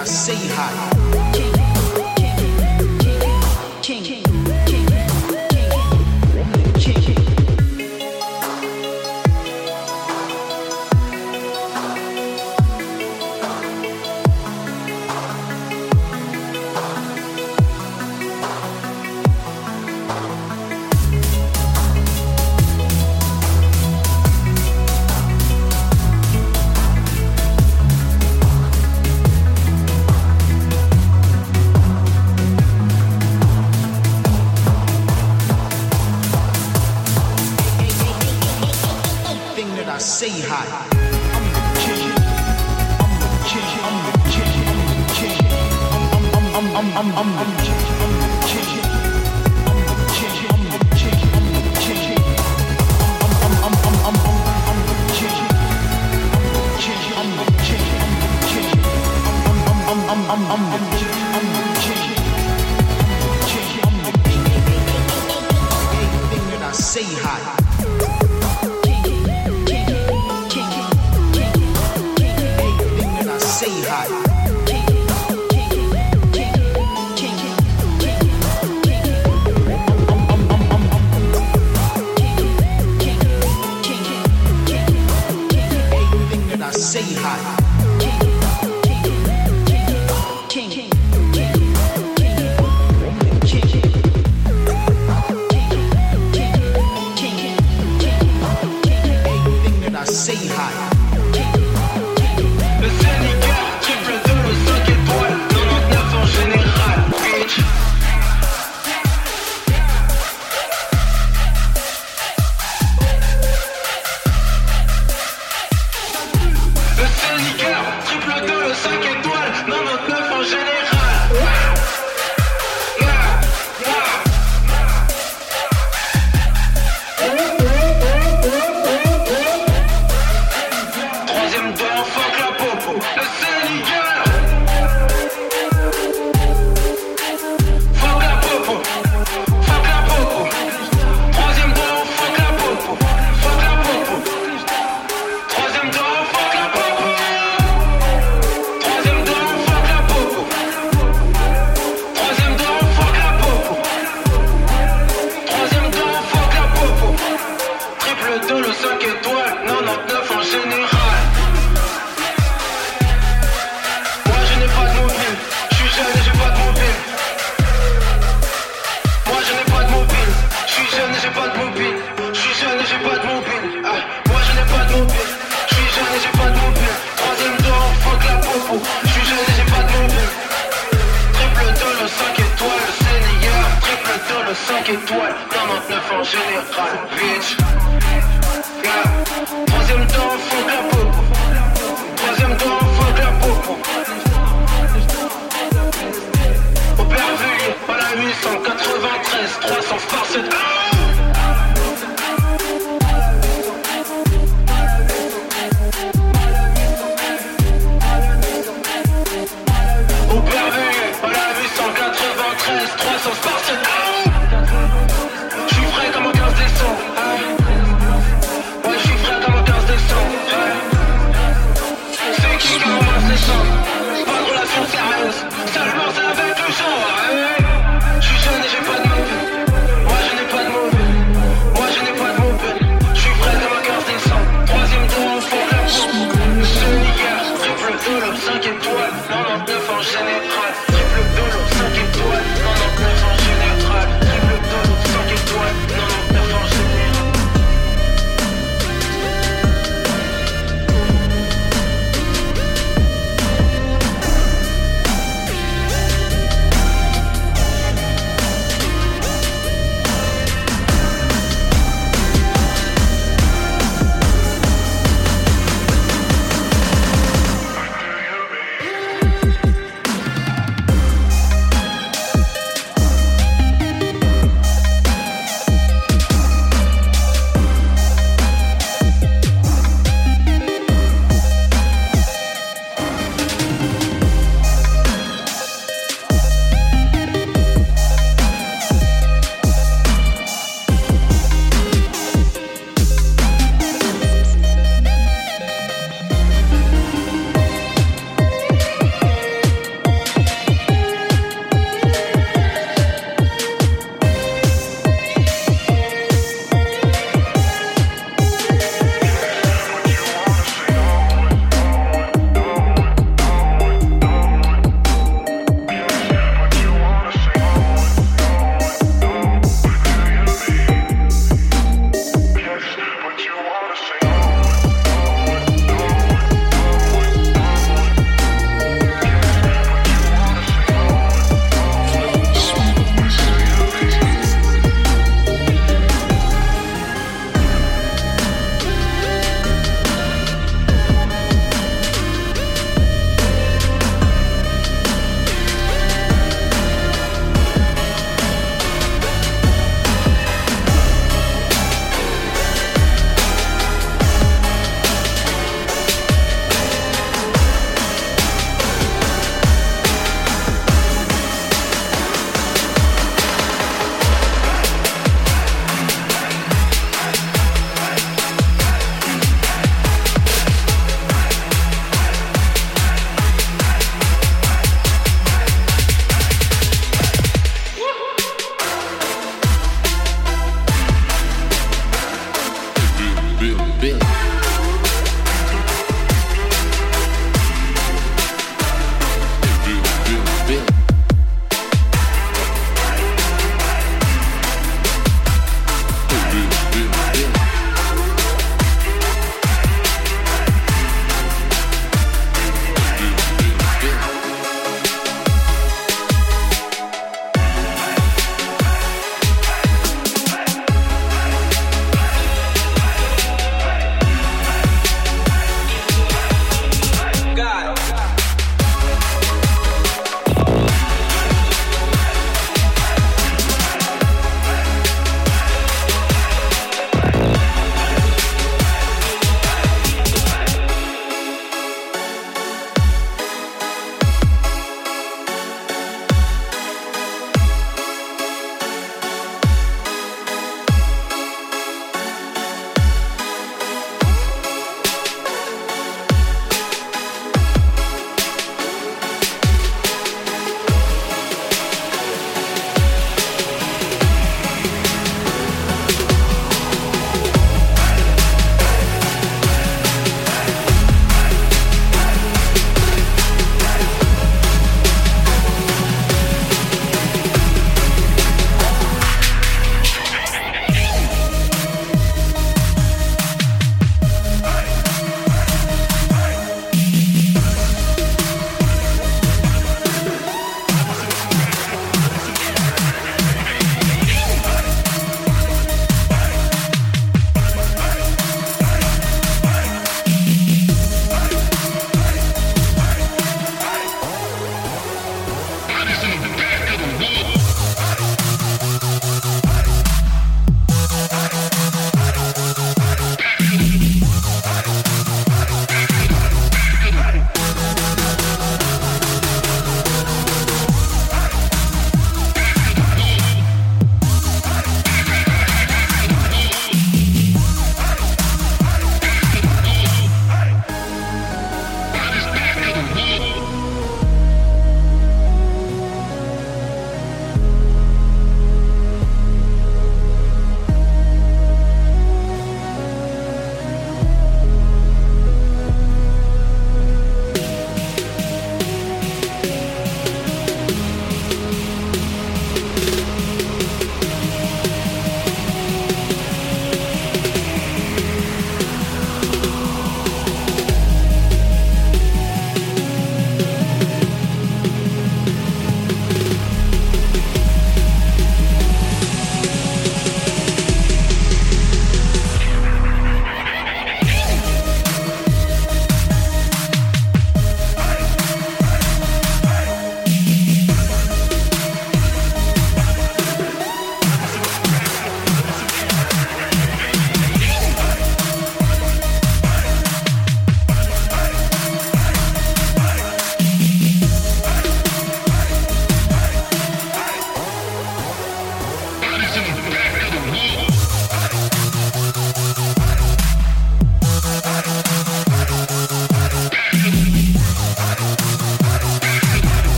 I say hot.